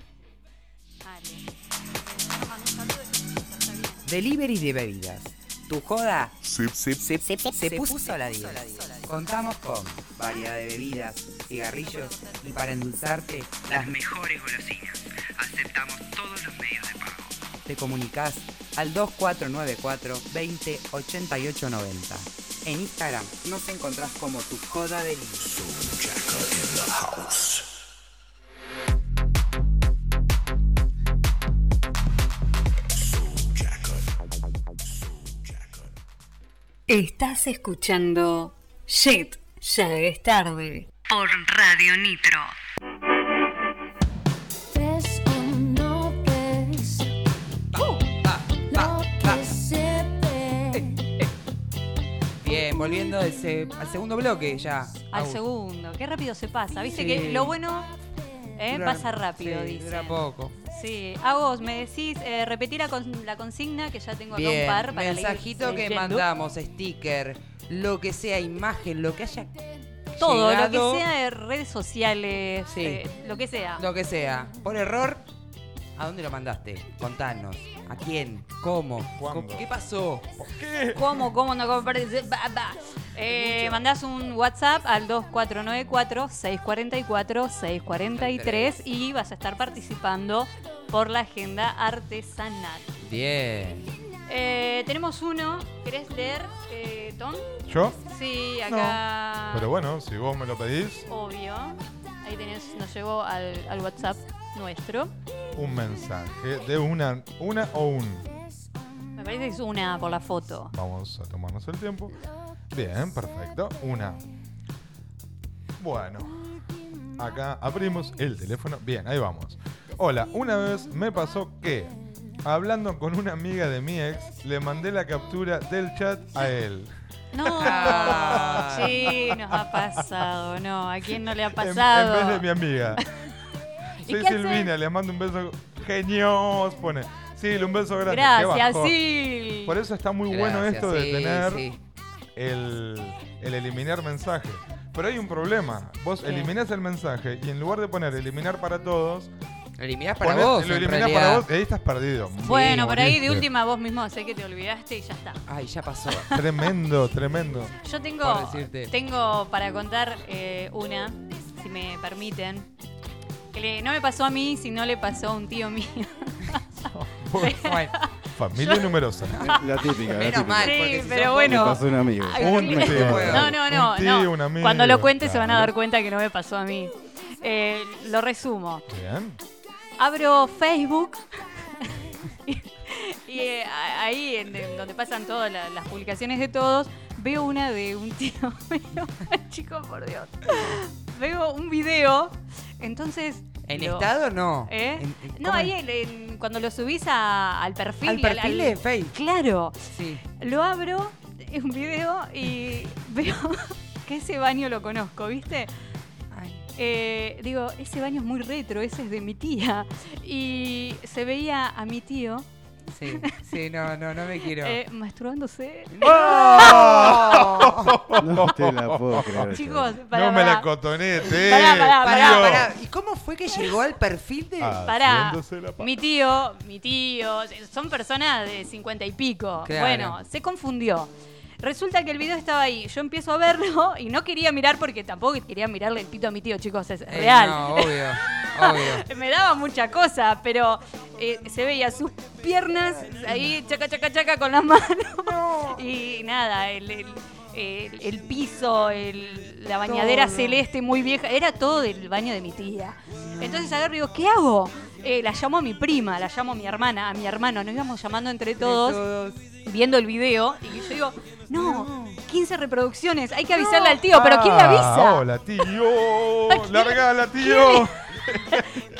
Delivery de bebidas. Tu joda se, se puso a la 10. Contamos con variedad de bebidas, cigarrillos y para endulzarte las mejores golosinas. Aceptamos todos los medios de pago. Te comunicas al 2494 20 88 90. En Instagram nos encontrás como tu joda delivery. Estás escuchando Shit, ya es tarde. Por Radio Nitro. ¿Ves o no ves lo que se ve? Bien, volviendo al, se- al segundo bloque ya. Al Agus. segundo, qué rápido se pasa. Viste Sí. que lo bueno eh, Dura- pasa rápido, sí, dice. dura poco. Sí, a vos me decís, eh, repetí la, con- la consigna que ya tengo acá Bien, un par para leer- mensajito que leyendo. mandamos, sticker, lo que sea, imagen, lo que haya Todo, llegado, lo que sea de redes sociales, Sí. eh, lo que sea. Lo que sea. Por error, ¿a dónde lo mandaste? Contanos. ¿A quién? ¿Cómo? ¿Cuándo? ¿Qué pasó? ¿Cómo? ¿Cómo no? ¿Cómo parece? Ba, ba. Eh, mandás un WhatsApp al 2494-644-643 y vas a estar participando por la agenda artesanal. Bien. Eh, tenemos uno, ¿querés leer, eh, Tom? ¿Yo? Sí, acá. Pero bueno, si vos me lo pedís, Obvio. Ahí tenés, nos llegó al, al WhatsApp nuestro. un mensaje de una, una o un. Me parece que es una por la foto. Vamos a tomarnos el tiempo. Bien, perfecto. Una. Bueno. Acá abrimos el teléfono. Bien, ahí vamos. Hola, una vez me pasó que, hablando con una amiga de mi ex, le mandé la captura del chat a él. No, sí, nos ha pasado. No, ¿a quién no le ha En, pasado? en vez de mi amiga. ¿Y Soy qué hace? Silvina, le mando un beso. Genios, pone. Sí, un beso grande. Gracias. Sil. Por eso está muy bueno esto de sí, tener sí. el, el eliminar mensaje. Pero hay un problema. Vos ¿Qué? eliminás el mensaje y en lugar de poner eliminar para todos, Lo eliminás para ponés- vos. lo eliminás para vos y ahí estás perdido. Bueno, por ahí de última vos mismo sé que te olvidaste y ya está. Ay, ya pasó. Tremendo, tremendo. Yo tengo, tengo para contar eh, una, si me permiten, que le- no me pasó a mí, sino le pasó a un tío mío. Bueno, Familia numerosa. La típica. la Menos típica. mal, Sí, pero bueno. Me pasó un amigo. Ay, Un tío. No, no, no, Un tío, no. un amigo. Cuando lo cuentes se van a dar cuenta que no me pasó a mí. Eh, lo resumo. Bien. Abro Facebook y, eh, ahí en, en donde pasan todas la- las publicaciones de todos, veo una de un tío mío. Chicos, por Dios. Veo un video, entonces... ¿En lo- estado no? ¿Eh? En- en- No, ¿cómo ahí en- cuando lo subís a- al perfil. Al perfil de Facebook. Claro. Sí. Lo abro, es un video y veo que ese baño lo conozco, ¿viste? Eh, digo, ese baño es muy retro, ese es de mi tía. Y se veía a mi tío Sí, sí, no, no, no me quiero. eh, masturbándose. No te la puedo creer. Chicos, pará, no me pará. la cotonete. Pará, pará, Pará, pará. ¿Y cómo fue que llegó al perfil de.? Ah. Pará, mi tío, mi tío, son personas de cincuenta y pico. Claro. Bueno, se confundió. Resulta que el video estaba ahí. Yo empiezo a verlo y no quería mirar porque tampoco quería mirarle el pito a mi tío, chicos, es Eh, real. No, obvio, obvio. Me daba mucha cosa, pero eh, se veía sus piernas ahí, chaca, chaca, chaca con las manos. Y nada, el, el- el- el piso, el- la bañadera Todo. celeste muy vieja, era todo del baño de mi tía. Entonces agarro y digo, ¿qué hago? Eh, la llamo a mi prima, la llamo a mi hermana, a mi hermano, nos íbamos llamando entre todos, Todos. viendo el video, y yo digo, no, 15 reproducciones, hay que avisarle al tío, pero ¿quién le avisa? Ah, hola, tío. Largala, tío.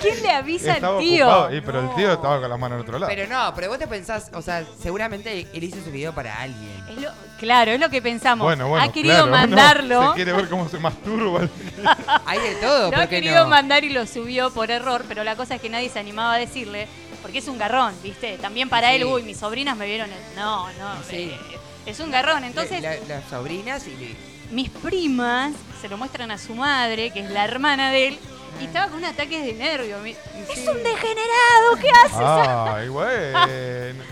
¿Quién le avisa Estaba al tío? ocupado. Y, pero el tío estaba con las manos en otro lado. Pero no, pero vos te pensás, o sea, seguramente él hizo ese video para alguien. Es lo- claro, es lo que pensamos. bueno, bueno, ha querido claro, no, mandarlo. se quiere ver cómo se masturba. Hay de todo, Lo ha ¿por qué querido no? mandar y lo subió por error, pero la cosa es que nadie se animaba a decirle, porque es un garrón, ¿viste? También para Sí. él, uy, mis sobrinas me vieron. el- No, no, Sí. eh, es un garrón. Entonces, La- las sobrinas y... mis primas se lo muestran a su madre, que es la hermana de él. Y estaba con un ataque de nervio. Es un degenerado, ¿qué haces? Ay, bueno.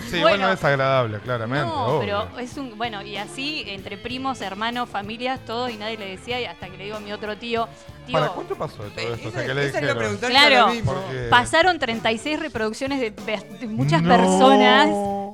Sí, igual Bueno. no es agradable, claramente. No, obvio. pero es un. Bueno, y así, entre primos, hermanos, familias, todos, y nadie le decía, y hasta que le digo a mi otro tío, tío. ¿Para cuánto pasó de todo esto? O sea, que le esa le iba a dijeron? preguntar Claro, Porque- pasaron 36 reproducciones de, de muchas No. personas.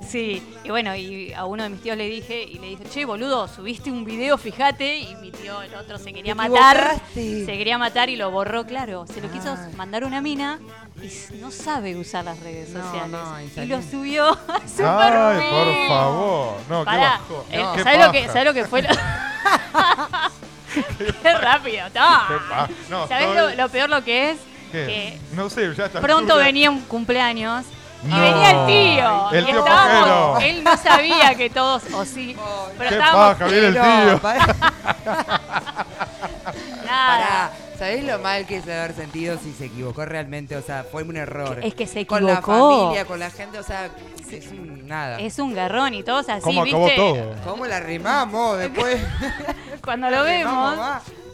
Sí, y bueno, y a uno de mis tíos le dije, y le dije, che, boludo, subiste un video, fíjate, y mi tío, el otro, se quería matar. Se quería matar y lo borró, claro. Se lo quiso Ah. mandar una mina y no sabe usar las redes No, sociales. no, y lo subió a su Ay, por favor. No, qué Pará, bajón. eh, Qué ¿sabes, lo que. ¿sabes lo que fue? lo- Qué rápido. No, ¿Sabes lo, lo peor lo que es? ¿Qué? Que No sé, ya está. pronto venía un cumpleaños y venía el tío. El y tío estábamos- pajero. él no sabía que todos, o sí, pero Qué estábamos. paja, viene el tío. Nada. ¿Sabés lo mal que es haber sentido si se equivocó realmente? O sea, fue un error. Es que se Con la equivocó. familia, con la gente, o sea, es un nada. Es un garrón y todos así, ¿Cómo acabó ¿viste? todo? ¿Cómo la rimamos después? Cuando lo vemos.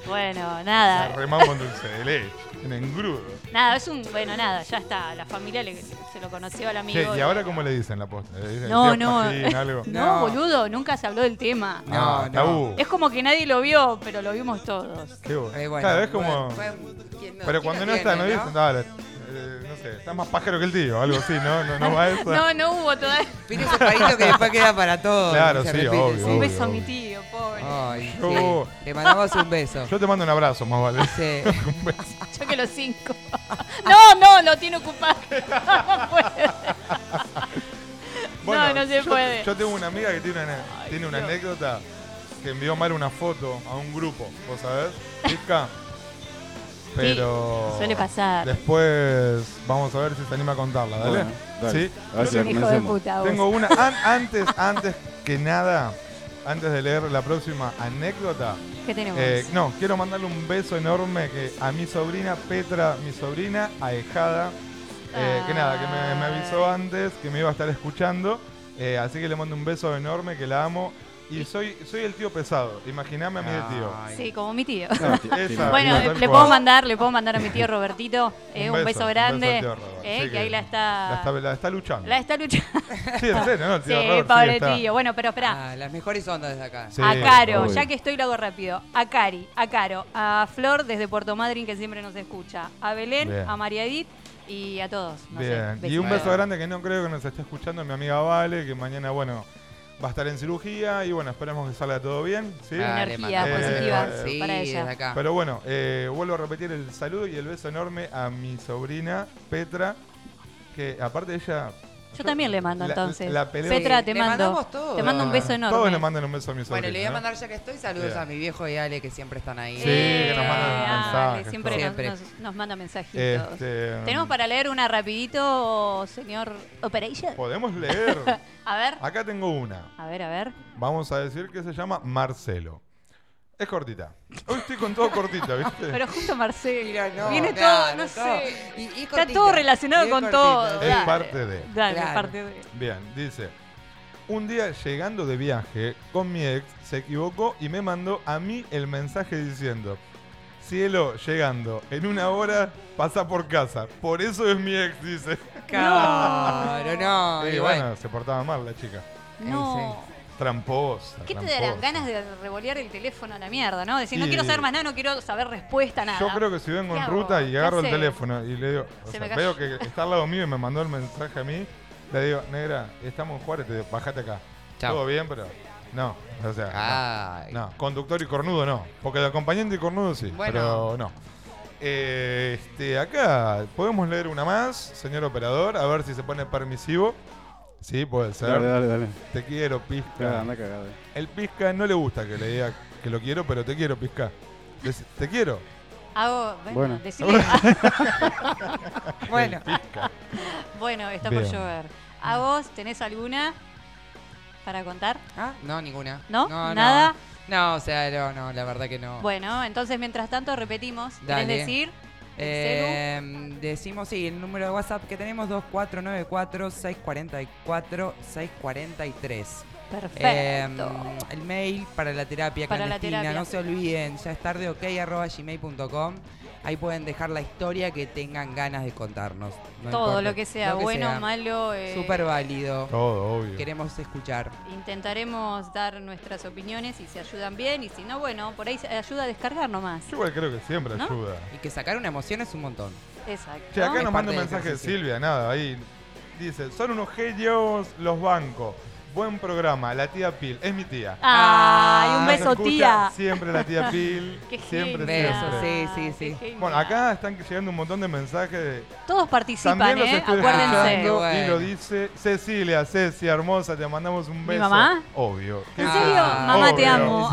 Bueno, La nada. remamos con dulce de leche. En engrudo. Nada, es un. Bueno, nada, ya está. La familia le- se lo conoció al amigo. Che, ¿y ahora cómo le dicen la posta? ¿Le dicen No, tío no. Pajín, algo? No, No. boludo, nunca se habló del tema. No, No, no. tabú. Es como que nadie lo vio, pero lo vimos todos. Qué bueno. Eh, bueno, claro, es como... bueno, fue- ¿quién no- Pero cuando no está, no dicen, dale, eh, sé, está más pájaro que el tío, algo así, ¿no? No, no va eso. No, no hubo todavía. Viste ese palito que después queda para todos. Claro, sí, repite, obvio, Un obvio. beso a mi tío, pobre. Ay, Yo- sí. Le mandamos un beso. Yo te mando un abrazo, más vale. Sí. Un beso. Yo que los cinco. No, no, lo tiene ocupado. No puede. Bueno, no se yo, puede. Yo tengo una amiga que tiene una, tiene una anécdota que envió mal una foto a un grupo, ¿vos sabés? Pica. Pero. suele pasar. Después vamos a ver si se anima a contarla, ¿dale? Bueno, dale. ¿Sí? La Hijo de puta. Tengo una. an- antes, antes que nada, antes de leer la próxima anécdota, ¿Qué tenemos? eh, no, quiero mandarle un beso enorme que a mi sobrina Petra, mi sobrina ahijada, eh, que nada, que me, me avisó antes que me iba a estar escuchando. eh, así que le mando un beso enorme, que la amo. Y soy, soy el tío pesado, imaginame a mí de tío. Sí, como mi tío. Esa. Bueno, le puedo mandar, le puedo mandar a mi tío Robertito eh, Un un, beso, un grande, beso al tío Robert. eh, Sí, que ahí la La está, está, la está luchando. la está luchando. Sí, en serio, ¿no? El tío sí, Robert, pobre está. tío. Bueno, pero espera. Ah, las mejores ondas desde acá. Sí, a Caro, obvio. ya que estoy lo hago rápido. A Cari, a Caro, a Flor desde Puerto Madryn que siempre nos escucha, a Belén, Bien. a María Edith y a todos. No sé, Bien, y un beso grande que no creo que nos esté escuchando mi amiga Vale, que mañana, bueno, va a estar en cirugía y bueno, esperemos que salga todo bien, ¿sí? Dale, Energía positiva sí, para ella. desde acá. Pero bueno, eh, vuelvo a repetir el saludo y el beso enorme a mi sobrina Petra, que aparte ella... Yo también le mando La- entonces. la peleo- Petra, Sí, te le mando. mandamos todo. Te mando un beso enorme. Todos le mandan un beso a mi sobrina. Bueno, le voy a mandar ya que estoy saludos a mi viejo y Ale que siempre están ahí. Sí, que nos mandan ah, mensajes, que siempre, nos- Siempre. Nos, nos manda mensajitos. Este, Tenemos para leer una rapidito, señor Operation. Podemos leer. A ver, Acá tengo una. a ver, a ver. Vamos a decir que se llama Marcelo. Es cortita. Hoy estoy con todo cortita, ¿viste? Pero justo Marcelo. Mira, no, Viene claro, todo, no todo. sé. Y- y es Está cortita, todo relacionado con cortita, todo. sí. Es Dale. parte de. Dale, Claro. parte de. Bien, dice. Un día llegando de viaje con mi ex, se equivocó y me mandó a mí el mensaje diciendo: Cielo, llegando, en una hora pasa por casa. Por eso es mi ex, dice. Claro, no. y y bueno, bueno. se portaba mal la chica. No. Tramposa. ¿Qué te darán ganas de revolear el teléfono a la mierda, no? Decir, no quiero saber más nada, no quiero saber respuesta, nada. Yo creo que si vengo ¿Qué en ruta y ¿Qué agarro el teléfono y le digo, o Se sea, me cayó. veo que está al lado mío y me mandó el mensaje a mí, le digo, negra, estamos en Juárez, te digo, bajate acá. Chao. Todo bien, pero no, o sea, Ay. no, no, conductor y cornudo no, porque de acompañante y cornudo sí, Bueno. pero no. Eh, este, acá podemos leer una más, señor operador, a ver si se pone permisivo. Sí, puede ser. Dale, dale, dale. Te quiero, pizca. Ya, anda cagado. El pizca no le gusta que le diga que lo quiero, pero te quiero, pizca. Dec- Te quiero. Hago, bueno, Bueno. decile. Bueno. bueno, está Bien. por llover. ¿A vos tenés alguna para contar? Ah, no, ninguna. ¿No? no ¿Nada? No, o sea, no, no, la verdad que no. Bueno, entonces mientras tanto repetimos. ¿Querés Dale. decir? Eh, decimos, sí, el número de WhatsApp que tenemos 2494-644-643. Perfecto. Eh, el mail para la terapia Para la clandestina, terapia. no se olviden, ya es tarde ok arroba gmail.com. Ahí pueden dejar la historia que tengan ganas de contarnos. no Todo importa, lo que sea, bueno, malo. eh, Súper válido. Todo, obvio. Queremos escuchar. Intentaremos dar nuestras opiniones y si ayudan bien y si no, bueno, por ahí ayuda a descargar nomás. Yo igual creo que siempre ¿No? ayuda. Y que sacar una emoción es un montón. Exacto. Che, acá Es nos manda un mensaje de. Silvia, nada, ahí. Dice, son unos genios los bancos. Buen programa, la tía Pil, es mi tía. ¡Ay, un Ah, beso, tía! Siempre la tía Pil. ¡Qué siempre, genia! Besos, siempre. sí, sí, sí. Bueno, acá están llegando un montón de mensajes de... Todos participan, También los ¿eh? estoy Acuérdense. Bueno. y lo dice Cecilia, Ceci, hermosa, te mandamos un beso. mamá? Obvio. ¿En Ah, serio? Mamá, te amo.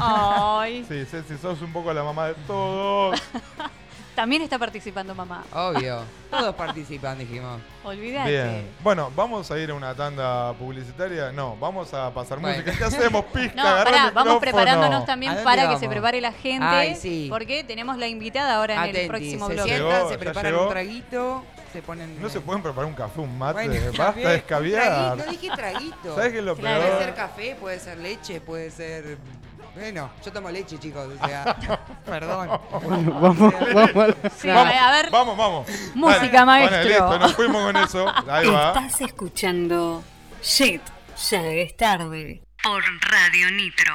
Ay. Sí, Ceci, sos un poco la mamá de todos. También está participando mamá. Obvio. Todos participan, dijimos. Olvídate. Bien. Bueno, ¿vamos a ir a una tanda publicitaria? No, vamos a pasar Bueno. música. ¿Qué hacemos, pizca? No, el vamos micrófono. preparándonos ¿A también dónde para que vamos? se prepare la gente. Ay, sí. Porque tenemos la invitada ahora en el próximo se bloque. sientan, Llegó, se ya preparan llegó. un traguito, se ponen... No se pueden preparar un café, un mate. Bueno, está Basta de escabiar. No dije traguito. ¿Sabes qué es lo Claro. Puede ser peor? café, puede ser leche, puede ser... Bueno, yo tomo leche, chicos, o sea... perdón. vamos, vamos Sí, Vamos, a ver. Vamos, vamos. Música, Dale. maestro. Listo, nos fuimos con eso. Ahí va. Estás escuchando Shit, ya es tarde. Por Radio Nitro.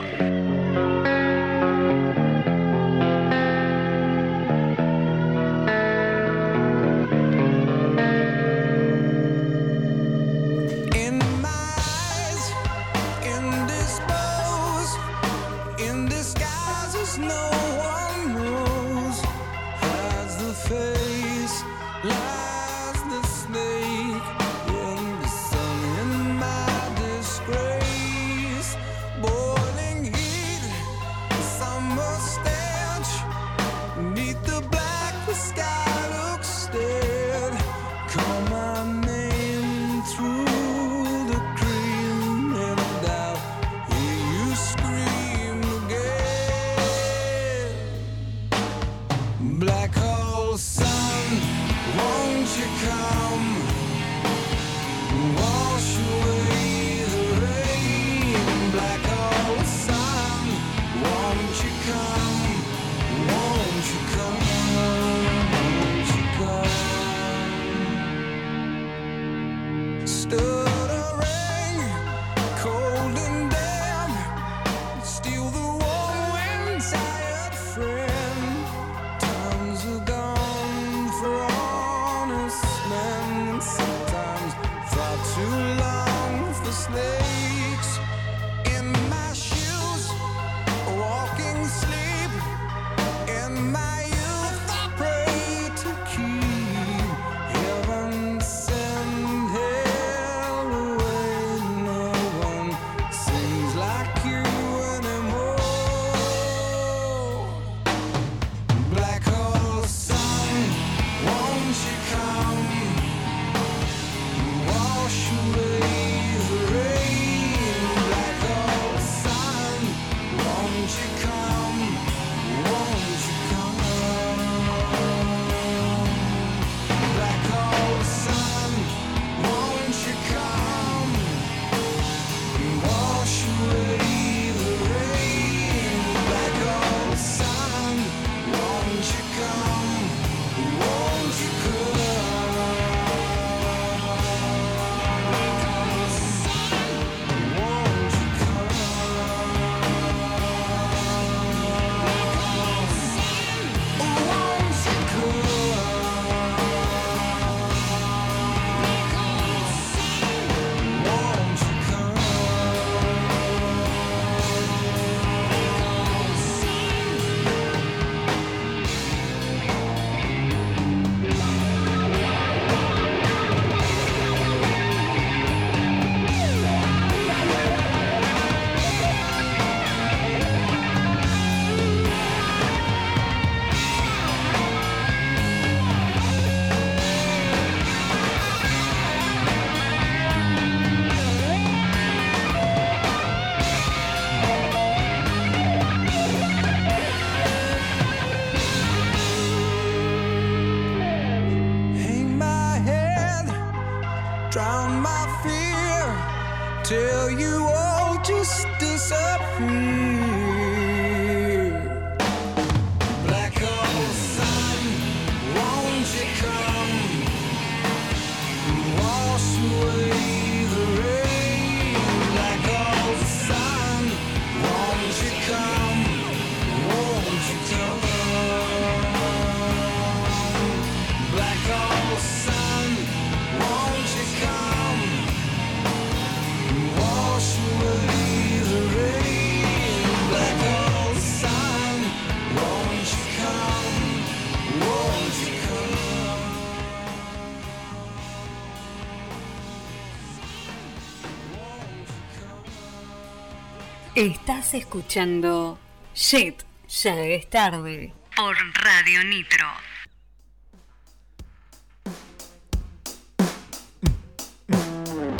Estás escuchando Shit, ya es tarde por Radio Nitro.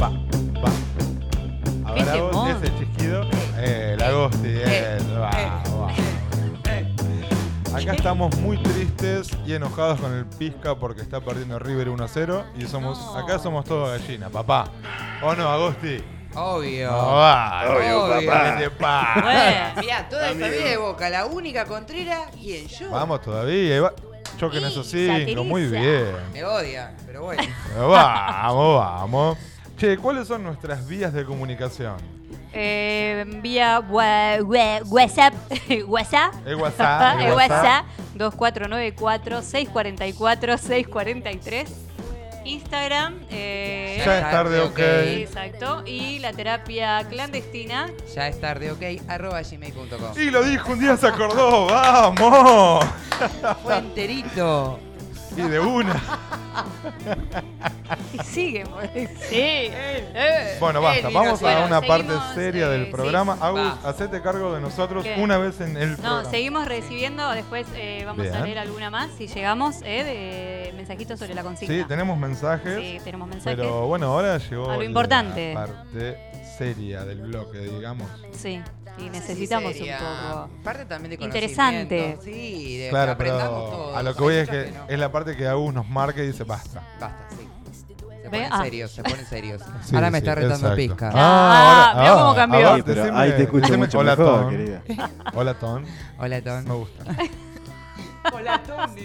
va, va. Qué Ahora vos, temón. ese chisquido. Eh, el Agosti, eh, va, va. Acá estamos muy tristes y enojados con el Pisca porque está perdiendo River 1-0 y somos acá somos todos gallina, papá. ¿O no, Agosti? Obvio. No va, Obvio, papá. ¿qué te pasa? Bueno. Mirá, toda la Amigo. familia de Boca, la única Contreras y el yo. Vamos todavía, va. choquen esos cinco, satiriza. muy bien. Me odia, pero bueno. Vamos, vamos. Che, ¿cuáles son nuestras vías de comunicación? Eh, vía wa- wa- WhatsApp. WhatsApp. El WhatsApp, el. WhatsApp 2494-644-643. Instagram. eh, Ya es tarde, ok. Exacto. Y la terapia clandestina. Ya es tarde, ok, arroba gmail.com. Y lo dijo, un día se acordó, vamos. Fue enterito. Y de una. Y sigue. Sí. Eh. Bueno, basta, Él, vamos a Bueno, una parte seguimos, seria eh, del sí. programa. Agus, Va. hacete cargo de nosotros ¿Qué? una vez en el No, programa. seguimos recibiendo, después eh, vamos Bien. a leer alguna más si llegamos eh, de mensajitos sobre la consigna. Sí, tenemos mensajes. Sí, tenemos mensajes. Pero bueno, ahora llegó A lo importante. la parte seria del bloque, digamos. Sí, y necesitamos un poco. Parte también de Interesante. Sí, de Claro, que aprendamos pero todo. a lo que voy es que no. es la parte que Agus nos marca y dice basta. Basta, sí. Se ponen ah. serios, se ponen serios. Sí, Ahora me sí, está retando exacto. Pisca. Ah, mirá cómo cambió. Pero ahí te escucho mucho hola, mejor, Ton. querida. Hola, Ton. Hola, Ton. Me gusta. Hola, Ton.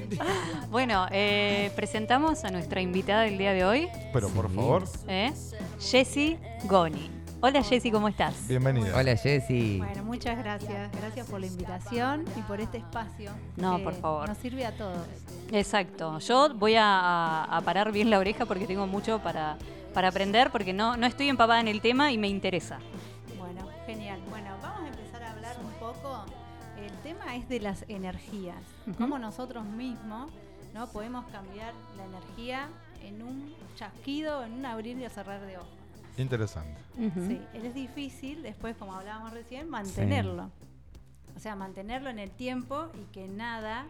Bueno, eh, presentamos a nuestra invitada del día de hoy, Pero por favor, ¿eh? Jessie Goni. Hola Jessie, ¿cómo estás? bienvenida. Hola, Jessy. Bueno, muchas gracias. Gracias por la invitación y por este espacio. No, que por favor. Nos sirve a todos. Exacto. Yo voy a, a parar bien la oreja porque tengo mucho para, para aprender, porque no, no estoy empapada en el tema y me interesa. Bueno, genial. Bueno, vamos a empezar a hablar un poco. El tema es de las energías. Cómo nosotros mismos no podemos cambiar la energía en un chasquido, en un abrir y cerrar de ojos. Interesante. Ujú. Sí, es difícil después, como hablábamos recién, mantenerlo. O sea, mantenerlo en el tiempo y que nada,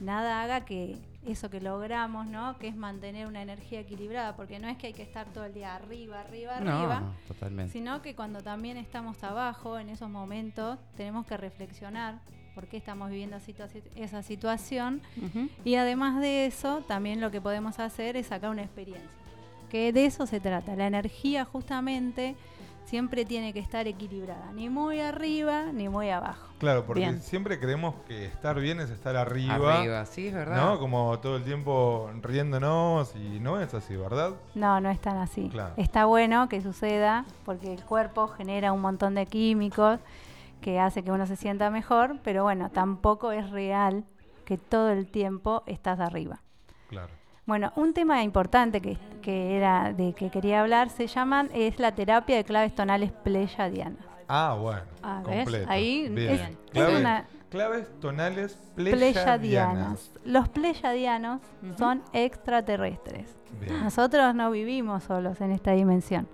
nada haga que eso que logramos, ¿no? Que es mantener una energía equilibrada, porque no es que hay que estar todo el día arriba, arriba, arriba, No, totalmente. sino que cuando también estamos abajo, en esos momentos, tenemos que reflexionar por qué estamos viviendo situa- esa situación y además de eso, también lo que podemos hacer es sacar una experiencia. Que de eso se trata. La energía justamente siempre tiene que estar equilibrada. Ni muy arriba, ni muy abajo. Claro, porque Bien. siempre creemos que estar bien es estar arriba. Arriba, sí, es verdad. ¿No? Como todo el tiempo riéndonos y no es así, ¿verdad? No, no es tan así. Claro. Está bueno que suceda porque el cuerpo genera un montón de químicos que hace que uno se sienta mejor, pero bueno, tampoco es real que todo el tiempo estás arriba. Claro. Bueno, un tema importante que, que era de que quería hablar se llaman es la terapia de claves tonales pleyadianas. Ah, bueno. Ah. Ahí, Bien. es- es Claves, una- claves tonales Pleyadianas. pleyadianas. Los pleyadianos son extraterrestres. Bien. Nosotros no vivimos solos en esta dimensión.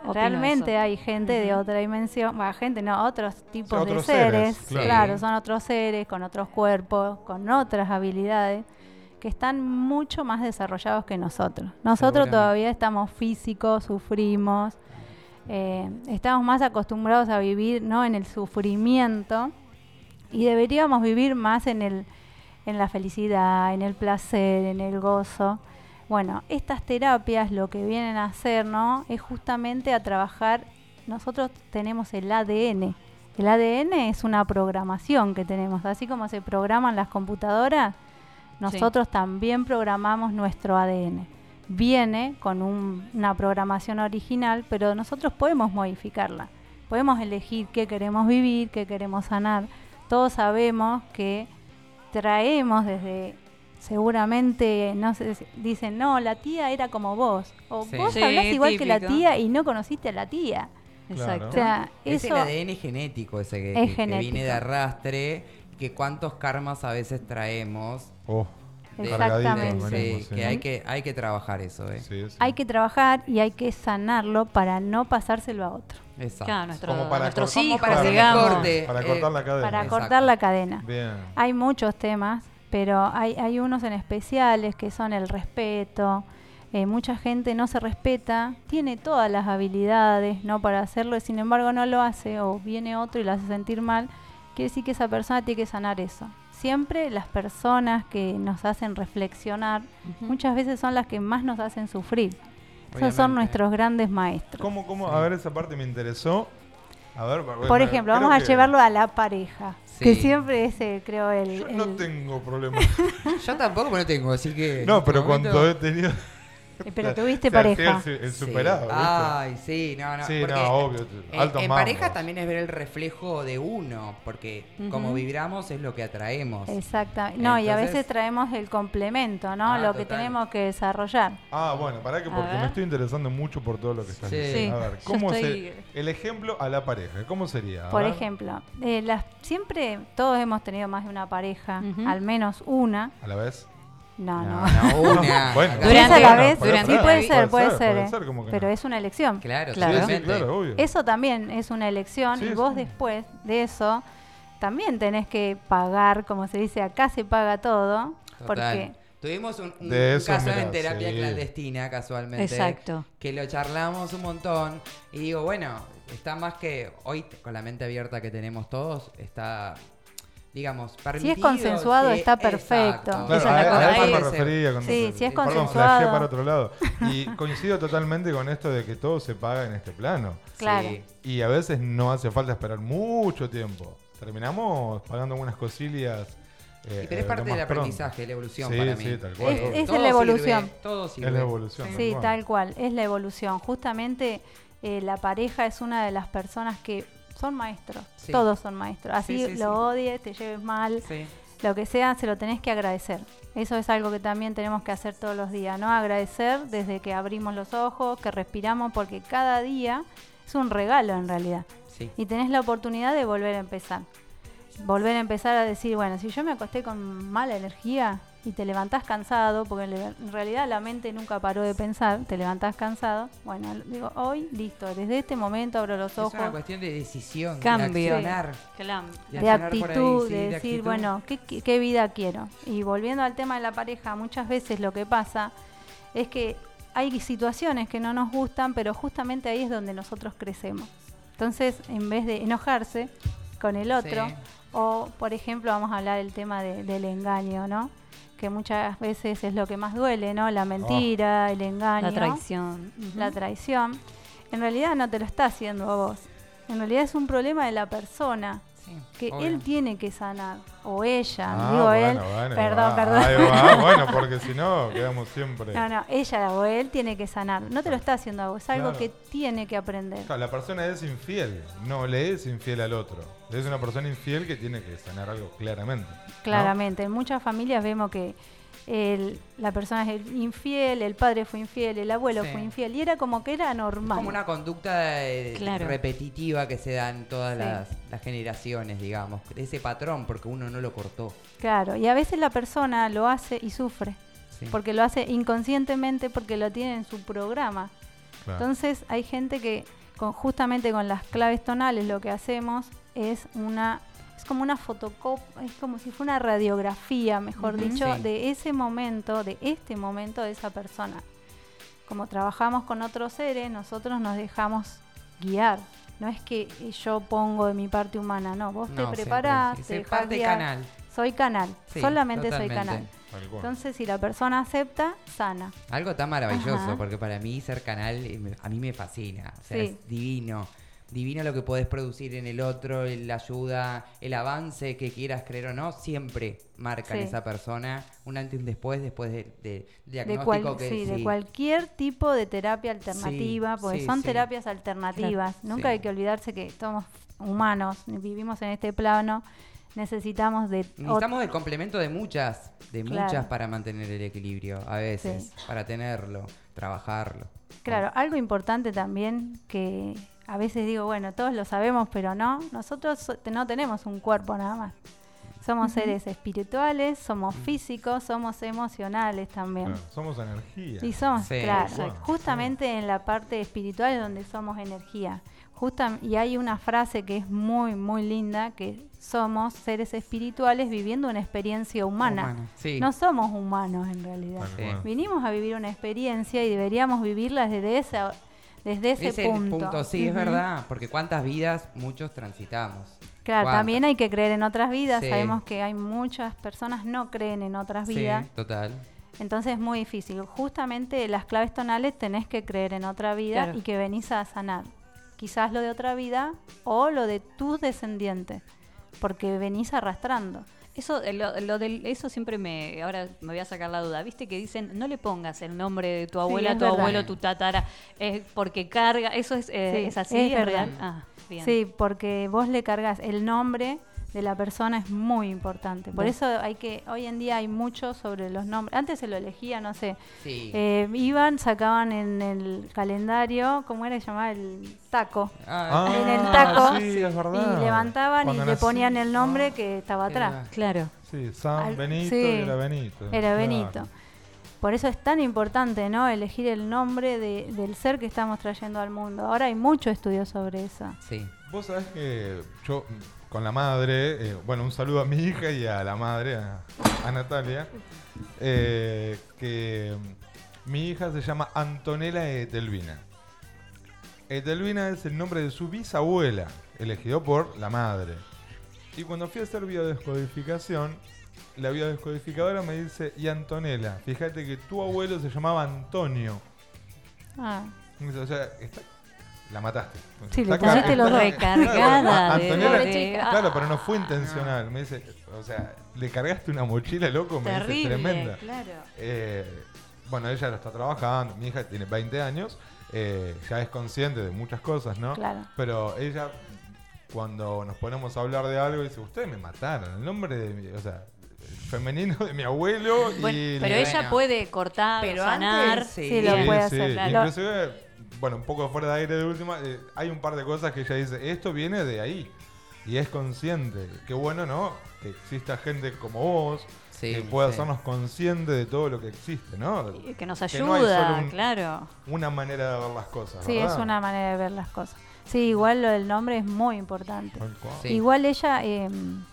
Opino Realmente eso. hay gente de otra dimensión, bueno, gente no, otros tipos de otros seres, seres, claro. claro, son otros seres con otros cuerpos, con otras habilidades que están mucho más desarrollados que nosotros. Nosotros todavía estamos físicos, sufrimos, eh, estamos más acostumbrados a vivir ¿no? en el sufrimiento y deberíamos vivir más en, el, en la felicidad, en el placer, en el gozo. Bueno, estas terapias lo que vienen a hacer, ¿no? Es justamente a trabajar. Nosotros tenemos el ADN. El ADN es una programación que tenemos, así como se programan las computadoras. Nosotros también programamos nuestro ADN. Viene con un- una programación original, pero nosotros podemos modificarla. Podemos elegir qué queremos vivir, qué queremos sanar. Todos sabemos que traemos desde seguramente no sé si- dicen no la tía era como vos o Sí. vos Sí, hablas igual que la tía y no conociste a la tía Exacto. o sea Es eso el ADN genético ese que, es que- viene de arrastre, que cuántos karmas a veces traemos. Oh, de- Exactamente. Sí, que hay que hay que trabajar eso, ¿eh? sí, sí. hay que trabajar y hay que sanarlo para no pasárselo a otro Exacto. Claro, nuestro- Como para nuestros cortar- hijos, para digamos. corte. Para Eh, cortar la cadena. para Exacto. cortar la cadena Bien. hay muchos temas pero hay, hay unos en especiales que son el respeto eh, mucha gente no se respeta, tiene todas las habilidades no para hacerlo, y sin embargo no lo hace o viene otro y lo hace sentir mal, quiere decir que esa persona tiene que sanar eso. Siempre las personas que nos hacen reflexionar muchas veces son las que más nos hacen sufrir. Esos son nuestros grandes maestros. ¿Cómo, cómo? A ver, esa parte me interesó. A ver, bueno, Por ejemplo, vamos a que- llevarlo a la pareja, que Sí. siempre es, eh, creo, el... Yo no tengo problema. Yo tampoco, pero no tengo, así que. No, este pero momento- cuando he tenido. Pero tuviste pareja. el, el superado. Ay, sí, no, no. Sí, no, obvio. En, altos en pareja también es ver el reflejo de uno, porque como vibramos es lo que atraemos. Exactamente. No, y a veces traemos el complemento, ¿no? Ah, lo que tenemos que desarrollar. Ah, bueno, para que porque me estoy interesando mucho por todo lo que estás Sí. diciendo. Sí, A ver, yo ¿cómo estoy- se, el ejemplo a la pareja? ¿Cómo sería? A Por ver. ejemplo, eh, las, siempre todos hemos tenido más de una pareja, al menos una. ¿A la vez? No, no. No, no, una. Bueno, a la vez, sí ser, puede ser, puede ser, ser, ¿cómo que pero no? es una elección. Claro, Claro. Sí, claro, obvio. Eso también es una elección Sí, y sí. vos después de eso también tenés que pagar, como se dice acá se paga todo, Total. porque Tuvimos un, un- eso, caso en terapia sí. clandestina, casualmente. Exacto. Que lo charlamos un montón. Y digo, bueno, está más que hoy, con la mente abierta que tenemos todos, está, digamos, permitido. consensuado, está perfecto. exacto. Claro, Esa es a, la a cosa. eso me refería. Con, Sí, si es perdón, consensuado. flashé para otro lado. Y coincido totalmente con esto de que todo se paga en este plano. claro. Sí. Y a veces no hace falta esperar mucho tiempo. Terminamos pagando algunas cosillas. eh, Y pero es eh, parte lo del pronto. aprendizaje, la evolución Sí, para mí. sí, tal cual. Es- es la evolución. sirve, todo sirve. Es la evolución. tal Sí, cual. tal cual, es la evolución. Justamente eh, la pareja es una de las personas que son maestros, Sí. todos son maestros. Así Sí, sí, lo odies, te lleves mal, lo que sea, se lo tenés que agradecer. Eso es algo que también tenemos que hacer todos los días, ¿no? Agradecer desde que abrimos los ojos, que respiramos, porque cada día es un regalo en realidad. Y tenés la oportunidad de volver a empezar. Volver a empezar a decir, bueno, si yo me acosté con mala energía y te levantás cansado, porque en realidad la mente nunca paró de pensar, te levantás cansado, bueno, digo, hoy, listo, desde este momento abro los Es una ojos cuestión de decisión, Cambio. de accionar. De ahí, actitud, sí, de de decir, actitud. bueno, ¿qué, qué, qué vida quiero? Y volviendo al tema de la pareja, muchas veces lo que pasa es que hay situaciones que no nos gustan, pero justamente ahí es donde nosotros crecemos. Entonces, en vez de enojarse con el otro, Sí. o por ejemplo, vamos a hablar del tema de- del engaño, ¿no? Que muchas veces es lo que más duele, ¿no? La mentira, el engaño La traición. La traición, en realidad no te lo está haciendo a vos. En realidad es un problema de la persona Sí, que obvio. él tiene que sanar. O ella, Ah, digo bueno, él. bueno, perdón, va. perdón. Va, bueno, porque si no, quedamos siempre. No, no, ella o él tiene que sanar. No te lo está haciendo a vos, es algo Claro. que tiene que aprender. Claro, la persona es infiel, no le es infiel al otro. Es una persona infiel que tiene que sanar algo claramente. ¿no? Claramente, en muchas familias vemos que el- la persona es infiel, el padre fue infiel, el abuelo Sí. fue infiel, y era como que era normal. Como una conducta eh, Claro. repetitiva que se da en todas Sí. las, las generaciones, digamos. Ese patrón, porque uno no lo cortó. Claro, y a veces la persona lo hace y sufre, Sí. porque lo hace inconscientemente porque lo tiene en su programa. Claro. Entonces hay gente que con, justamente con las claves tonales lo que hacemos es una es como una fotocopia, es como si fuera una radiografía, mejor dicho, Sí. de ese momento, de este momento de esa persona. Como trabajamos con otros seres, nosotros nos dejamos guiar. No es que yo pongo de mi parte humana, no, vos No, te preparás, sí, te guiar. canal. Soy canal, solamente soy canal. Entonces, si la persona acepta, sana. Algo tan maravilloso, Ajá. porque para mí ser canal eh, a mí me fascina. O sea, es divino. Divino lo que podés producir en el otro, la ayuda, el avance que quieras creer o no, siempre marca en Sí. esa persona un antes y un después, después de, de de, diagnóstico cual- que sí, de sí. cualquier tipo de terapia alternativa, porque son terapias alternativas. Nunca hay que olvidarse que somos humanos, vivimos en este plano, necesitamos de... Necesitamos el complemento de muchas, de Claro. muchas para mantener el equilibrio, a veces, para tenerlo, trabajarlo. Claro, algo importante también que a veces digo, bueno, todos lo sabemos, pero no, nosotros so- no tenemos un cuerpo nada más. Somos seres espirituales, somos físicos, somos emocionales también. Claro, somos energía. Y somos, Sí. claro, Wow. justamente en la parte espiritual es donde somos energía. Justam- y hay una frase que es muy, muy linda, que somos seres espirituales viviendo una experiencia humana. Humana, sí. No somos humanos en realidad. Sí. Vinimos a vivir una experiencia y deberíamos vivirla desde ese, desde ese punto. punto, sí, es verdad, porque cuántas vidas muchos transitamos. Claro, ¿Cuántas? también hay que creer en otras vidas. Sí. Sabemos que hay muchas personas no creen en otras vidas. Sí, total. Entonces es muy difícil. Justamente las claves tonales tenés que creer en otra vida Claro. y que venís a sanar. Quizás lo de otra vida o lo de tus descendientes, porque venís arrastrando. Eso, eh, lo, lo del, eso siempre me. Ahora me voy a sacar la duda. Viste que dicen, no le pongas el nombre de tu abuela, tu verdad. abuelo, tu tatara, es porque carga. ¿Eso es, eh, Sí, es así? es ¿Es, verdad. Ah, bien. Sí, porque vos le cargas el nombre de la persona es muy importante. Por eso hay que, hoy en día hay mucho sobre los nombres. Antes se lo elegía, no sé. Sí. Eh, iban, sacaban en el calendario, ¿cómo era que se llamaba? El taco. Ah, en el taco sí, es verdad. y levantaban Cuando y le ponían el nombre que estaba atrás. Claro. Sí, San Al- Benito sí, y era Benito. Era Claro. Benito. Por eso es tan importante, ¿no? Elegir el nombre de- del ser que estamos trayendo al mundo. Ahora hay mucho estudio sobre eso. Sí. Vos sabés que yo con la madre, eh, bueno, un saludo a mi hija y a la madre, a, a Natalia, eh, que mm, mi hija se llama Antonella Etelvina. Etelvina es el nombre de su bisabuela, elegido por la madre. Y cuando fui a hacer biodescodificación, la biodescodificadora me dice, y Antonella, fíjate que tu abuelo se llamaba Antonio. Ah, O sea, está- la mataste. Sí, le pusiste los. Recargada Claro, pero no fue intencional. Me dice, o sea, le cargaste una mochila, loco, me dice, tremenda. Claro. Eh, bueno, ella lo está trabajando, mi hija tiene 20 años, eh, ya es consciente de muchas cosas, ¿no? Claro. Pero ella, cuando nos ponemos a hablar de algo, dice, ustedes me mataron, el nombre de mi, o sea, el femenino de mi abuelo Bueno, y... pero ella puede cortar, Pero sanar. antes, sí. Sí, lo puede sí. hacer. Claro. Inclusive, bueno, un poco fuera de aire de última, eh, hay un par de cosas que ella dice, esto viene de ahí. Y es consciente. Qué bueno, ¿no? Que exista gente como vos, Sí, que pueda sí. hacernos conscientes de todo lo que existe, ¿no? Y Que nos Que no hay ayuda, solo un- claro. Una manera de ver las cosas. sí, es una manera de ver las cosas. Sí, igual lo del nombre es muy importante. Sí. Igual ella, eh,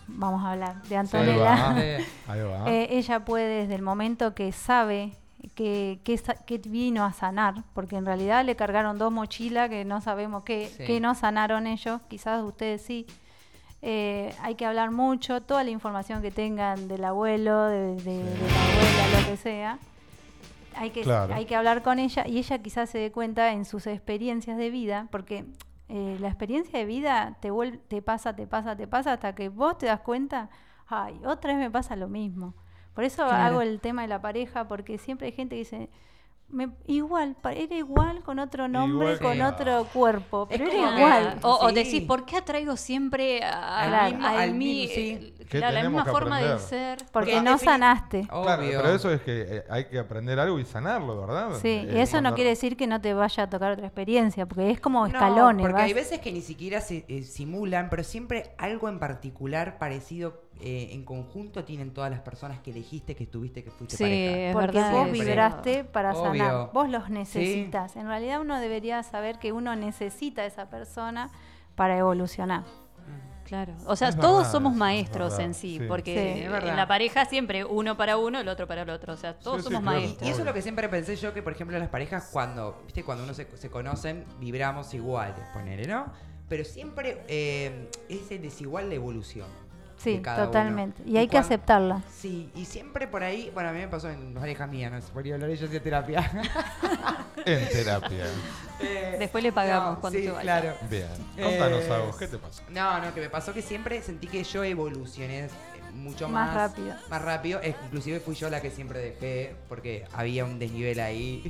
vamos a hablar de Ahí Antonella. va. Ahí va. Eh, ella puede desde el momento que sabe que, que, que vino a sanar, porque en realidad le cargaron dos mochilas que no sabemos qué, Sí. qué no sanaron ellos, quizás ustedes sí. Eh, hay que hablar mucho, toda la información que tengan del abuelo, de, de- de la abuela, lo que sea. Hay que, Claro. hay que hablar con ella y ella quizás se dé cuenta en sus experiencias de vida, porque eh, la experiencia de vida te, vuel- te pasa, te pasa, te pasa, hasta que vos te das cuenta, ay, otra vez me pasa lo mismo. Por eso Claro. hago el tema de la pareja, porque siempre hay gente que dice, me, igual, era igual con otro nombre, Igual con otro cuerpo, pero como era igual. O, decís, ¿por qué atraigo siempre a- Al al, mismo- al al mi- mismo, sí. ¿Qué claro, la misma forma de ser? Porque Porque no sanaste. Claro, pero eso es que eh, hay que aprender algo y sanarlo, ¿verdad? Sí, Eh, y eso no quiere decir que no te vaya a tocar otra experiencia, porque es como No, escalones. porque vas- hay veces que ni siquiera se eh, simulan, pero siempre algo en particular parecido eh, en conjunto tienen todas las personas que elegiste, que estuviste, que fuiste Sí, pareja. es Porque verdad vos eso. vibraste para Obvio. sanar, vos los necesitas. En realidad uno debería saber que uno necesita a esa persona para evolucionar. Claro. O sea, Es todos verdad, somos es maestros verdad, en sí, sí. porque Sí. En la pareja siempre uno para uno, el otro para el otro. O sea, todos Sí, sí, somos claro. maestros. Y eso es lo que siempre pensé yo, que por ejemplo las parejas cuando, viste, cuando uno se, se conocen, vibramos iguales, ponele, ¿no? Pero siempre eh, es el desigual la evolución. Sí, de cada totalmente. uno. Y hay que aceptarla. Sí, y siempre por ahí, bueno, a mí me pasó en parejas mías, no se podría hablar yo de terapia. En terapia. Eh, Después le pagamos no, cuando sí, claro. Bien. Contanos Eh, algo, ¿qué te pasa? No, no, que me pasó que siempre sentí que yo evolucioné eh, mucho Más más, rápido. Más rápido. Eh, inclusive fui yo la que siempre dejé porque había un desnivel ahí.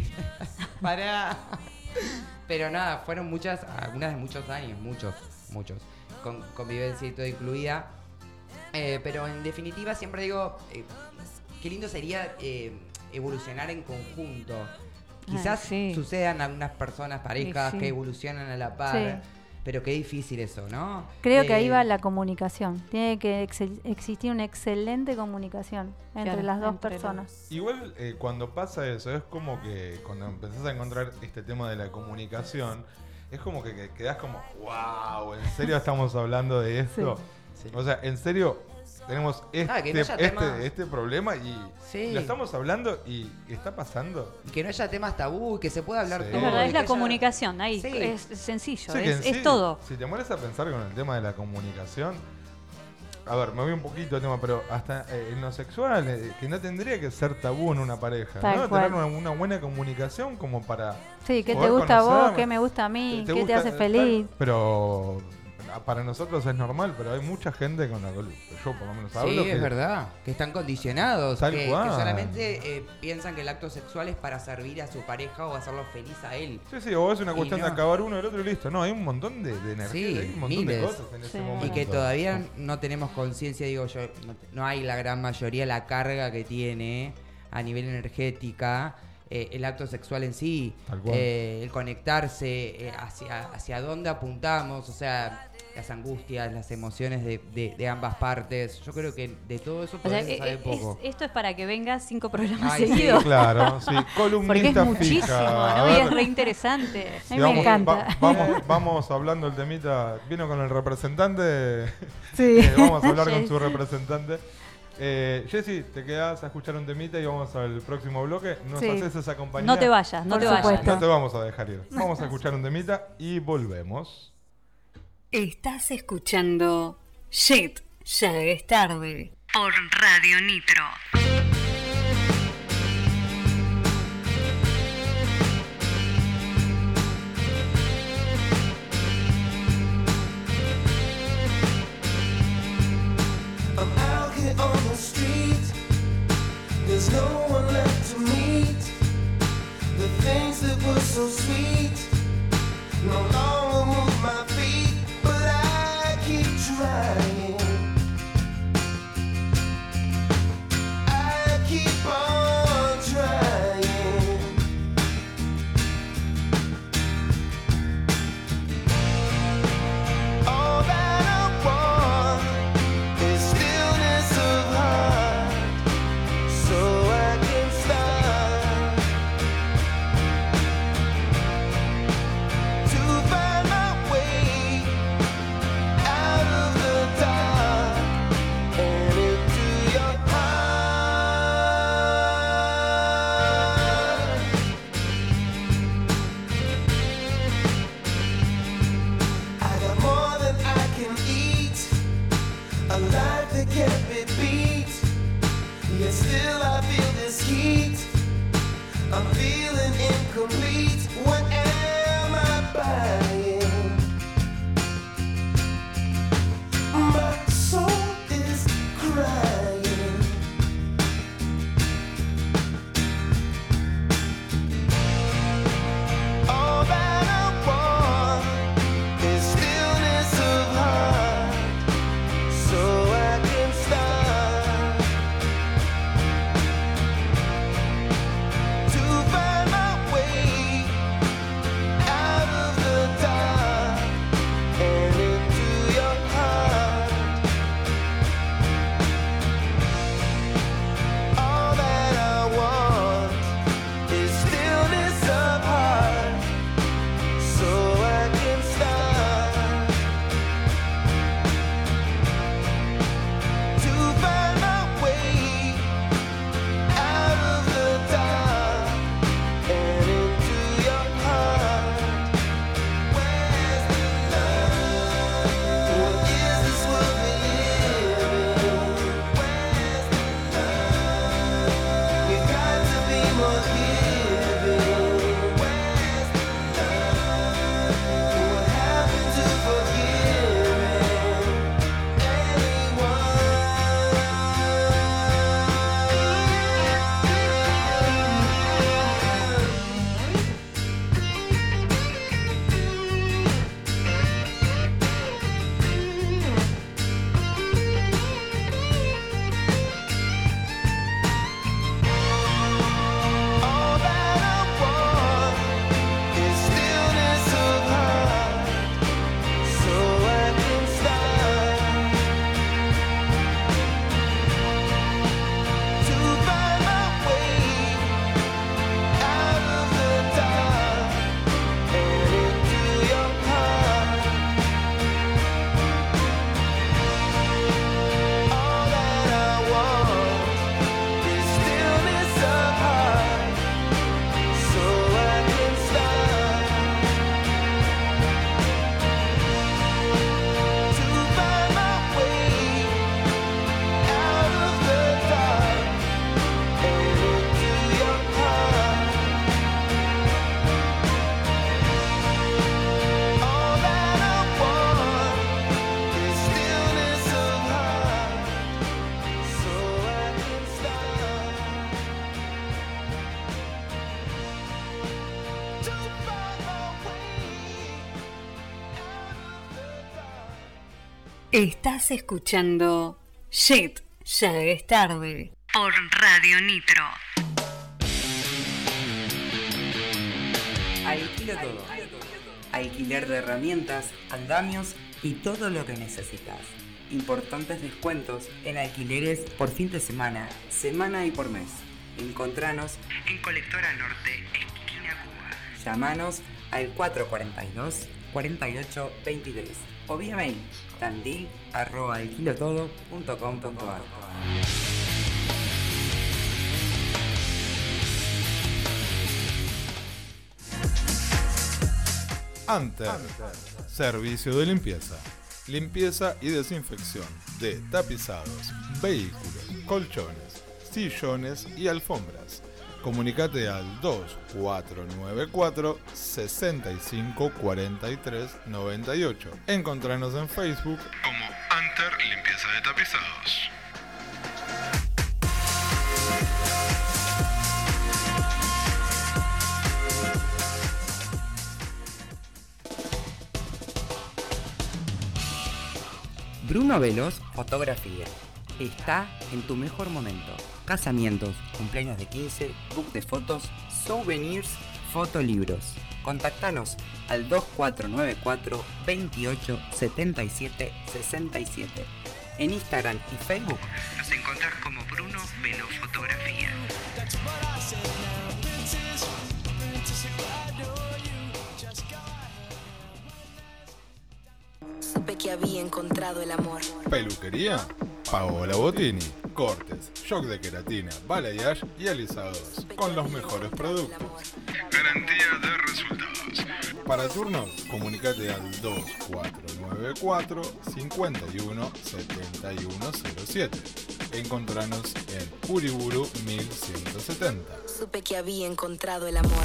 Para. Pero nada, fueron muchas, algunas de muchos años, muchos, muchos. Con convivencia y todo incluida. Eh, pero en definitiva siempre digo, eh, qué lindo sería eh, evolucionar en conjunto. Ay, Quizás sí. sucedan algunas personas, parejas, sí. que evolucionan a la par. Sí. Pero qué difícil eso, ¿no? Creo que ahí Eh, va la comunicación. Tiene que existir una excelente comunicación entre Claro, las dos entre los- personas. Igual eh, cuando pasa eso, es como que cuando empezás a encontrar este tema de la comunicación, es como que, que quedás como, wow, ¿en serio estamos hablando de esto? Sí. O sea, en serio, tenemos este, Ah, no este, temas- este problema y Sí. lo estamos hablando y está pasando. Y que no haya temas tabú, y que se pueda hablar Sí. todo. Es verdad, es la haya- comunicación, ahí, Sí. es sencillo, es, todo. Si te mueres a pensar con el tema de la comunicación, a ver, me voy un poquito de tema, pero hasta eh, en lo sexual, eh, que no tendría que ser tabú en una pareja, Tal ¿no? cual. Tener una, una buena comunicación como para... Sí, ¿qué te gusta a vos? ¿Qué me gusta a mí? ¿Qué te gusta- hace tal- feliz? Pero para nosotros es normal, pero hay mucha gente con la cual yo por lo menos hablo. Sí, que- es verdad. Que están condicionados. Tal que, que solamente eh, piensan que el acto sexual es para servir a su pareja o hacerlo feliz a él. Sí, sí, o es una cuestión no. de acabar uno y el otro y listo. No, hay un montón de, de energía, Sí, hay un montón miles. de cosas en ese momento. Y que todavía no tenemos conciencia, digo yo, no, no hay la gran mayoría la carga que tiene a nivel energética eh, el acto sexual en sí, eh, el conectarse, eh, hacia, hacia dónde apuntamos, o sea, las angustias, las emociones de, de- de ambas partes. Yo creo que de todo eso O sea, podemos saber eh, poco. es- esto es para que vengas cinco programas Ay, sí, seguidos. Claro, sí, Porque es columnista muchísimo, fija. ¿no? Y es re interesante. A Sí, mí me vamos, encanta. va- vamos, vamos hablando el temita. Vino con el representante. Sí. Eh, vamos a hablar con su representante. Eh, Jessy, te quedas a escuchar un temita y vamos al próximo bloque. Nos Sí. haces esa compañía. No te vayas, no Por te vayas. No te vamos a dejar ir. Vamos a escuchar un temita y volvemos. Estás escuchando Shit, ya es tarde. Por Radio Nitro. So sweet Estás escuchando Shit, ya es tarde. Por Radio Nitro. Alquilo todo. Alquiler de herramientas, andamios y todo lo que necesitas. Importantes descuentos en alquileres por fin de semana, semana y por mes. Encontranos en Colectora Norte, esquina Cuba. Llamanos al 442 48 23 o vía mail tandil arroba alquilotodo.com.ar. Anter. Servicio de limpieza. Limpieza y desinfección de tapizados, vehículos, colchones, sillones y alfombras. Comunicate al 2494 65 43 98. Encontranos en Facebook como Anter Limpieza de Tapizados. Bruno Velos, fotografía. Está en tu mejor momento. Casamientos, cumpleaños de 15, book de fotos, souvenirs, fotolibros. Contactanos al 2494 28 77 67. En Instagram y Facebook nos encontrás como Bruno Velos Fotografía. Supe que había encontrado el amor. Peluquería, Paola Botini. Cortes, shock de queratina, balayage y alisados. Con los mejores productos. Garantía de resultados. Para turnos, comunicate al 2494 51 7107. Encontranos en Uriburu 1170. Supe que había encontrado el amor.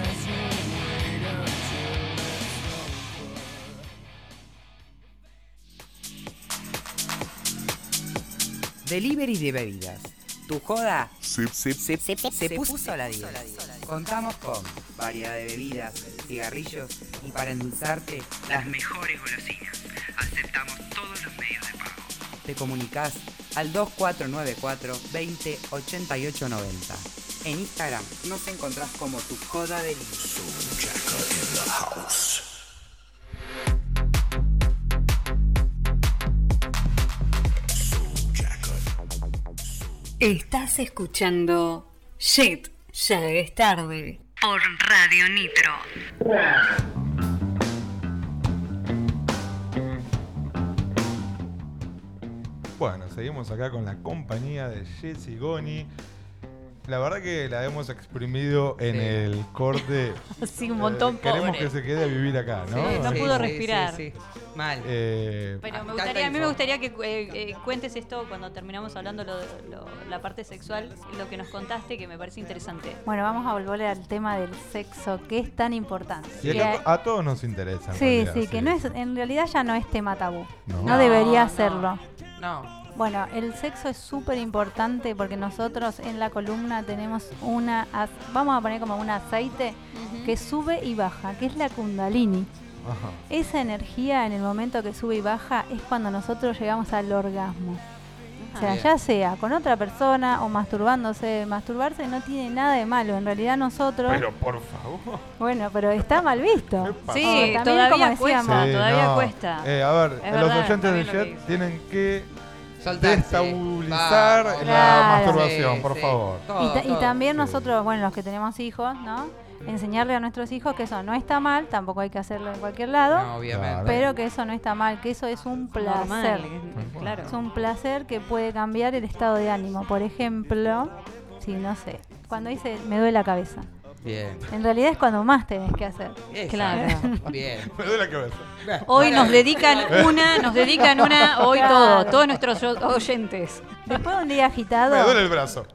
Delivery de bebidas. Tu joda se, se- se puso a la 10. Contamos con variedad de bebidas, cigarrillos y para endulzarte las mejores golosinas. Aceptamos todos los medios de pago. Te comunicas al 2494 20 88 90. En Instagram nos encontrás como tu joda de Estás escuchando Shit, ya es tarde. Por Radio Nitro. Bueno, seguimos acá con la compañía de Jessy Goni. La verdad que la hemos exprimido en Sí. el corte. Sí, un montón, Eh, Queremos pobre. que se quede a vivir acá, ¿no? Sí, no pudo respirar. Mal. Eh, Pero me gustaría, a mí me gustaría que eh, eh, cuentes esto cuando terminamos hablando lo, lo- la parte sexual, lo que nos contaste, que me parece interesante. Bueno, vamos a volver al tema del sexo, que es tan importante. y Que a todos nos interesa. en Sí, realidad, sí, que no es, en realidad ya no es tema tabú. No. No, debería No, serlo. No. Bueno, el sexo es súper importante porque nosotros en la columna tenemos una, vamos a poner como un aceite que sube y baja, que es la kundalini. Ajá. Esa energía en el momento que sube y baja es cuando nosotros llegamos al orgasmo. O sea, Bien. ya sea con otra persona o masturbándose, masturbarse no tiene nada de malo. En realidad nosotros... Pero por favor. Bueno, pero está mal visto. Sí, Oh, también todavía como decíamos, cuesta, Sí, todavía no. cuesta. Eh, a ver, Es los verdad, oyentes de Jet tienen que. Destabilizar la Claro. masturbación, Sí, por sí. favor. Todo, Y, ta- y todo. también Sí. nosotros, bueno, los que tenemos hijos, ¿no? Enseñarle a nuestros hijos que eso no está mal, tampoco hay que hacerlo en cualquier lado, No, obviamente. Pero que eso no está mal, que eso es un placer. Claro. Es un placer que puede cambiar el estado de ánimo. Por ejemplo, si no sé, cuando dice me duele la cabeza. Bien. En realidad es cuando más tenés que hacer. Claro. Bien. Me duele la cabeza. Hoy nos dedican una, nos dedican una, hoy Claro. todo, todos nuestros oy- oyentes. Después de un día agitado, Me duele el brazo.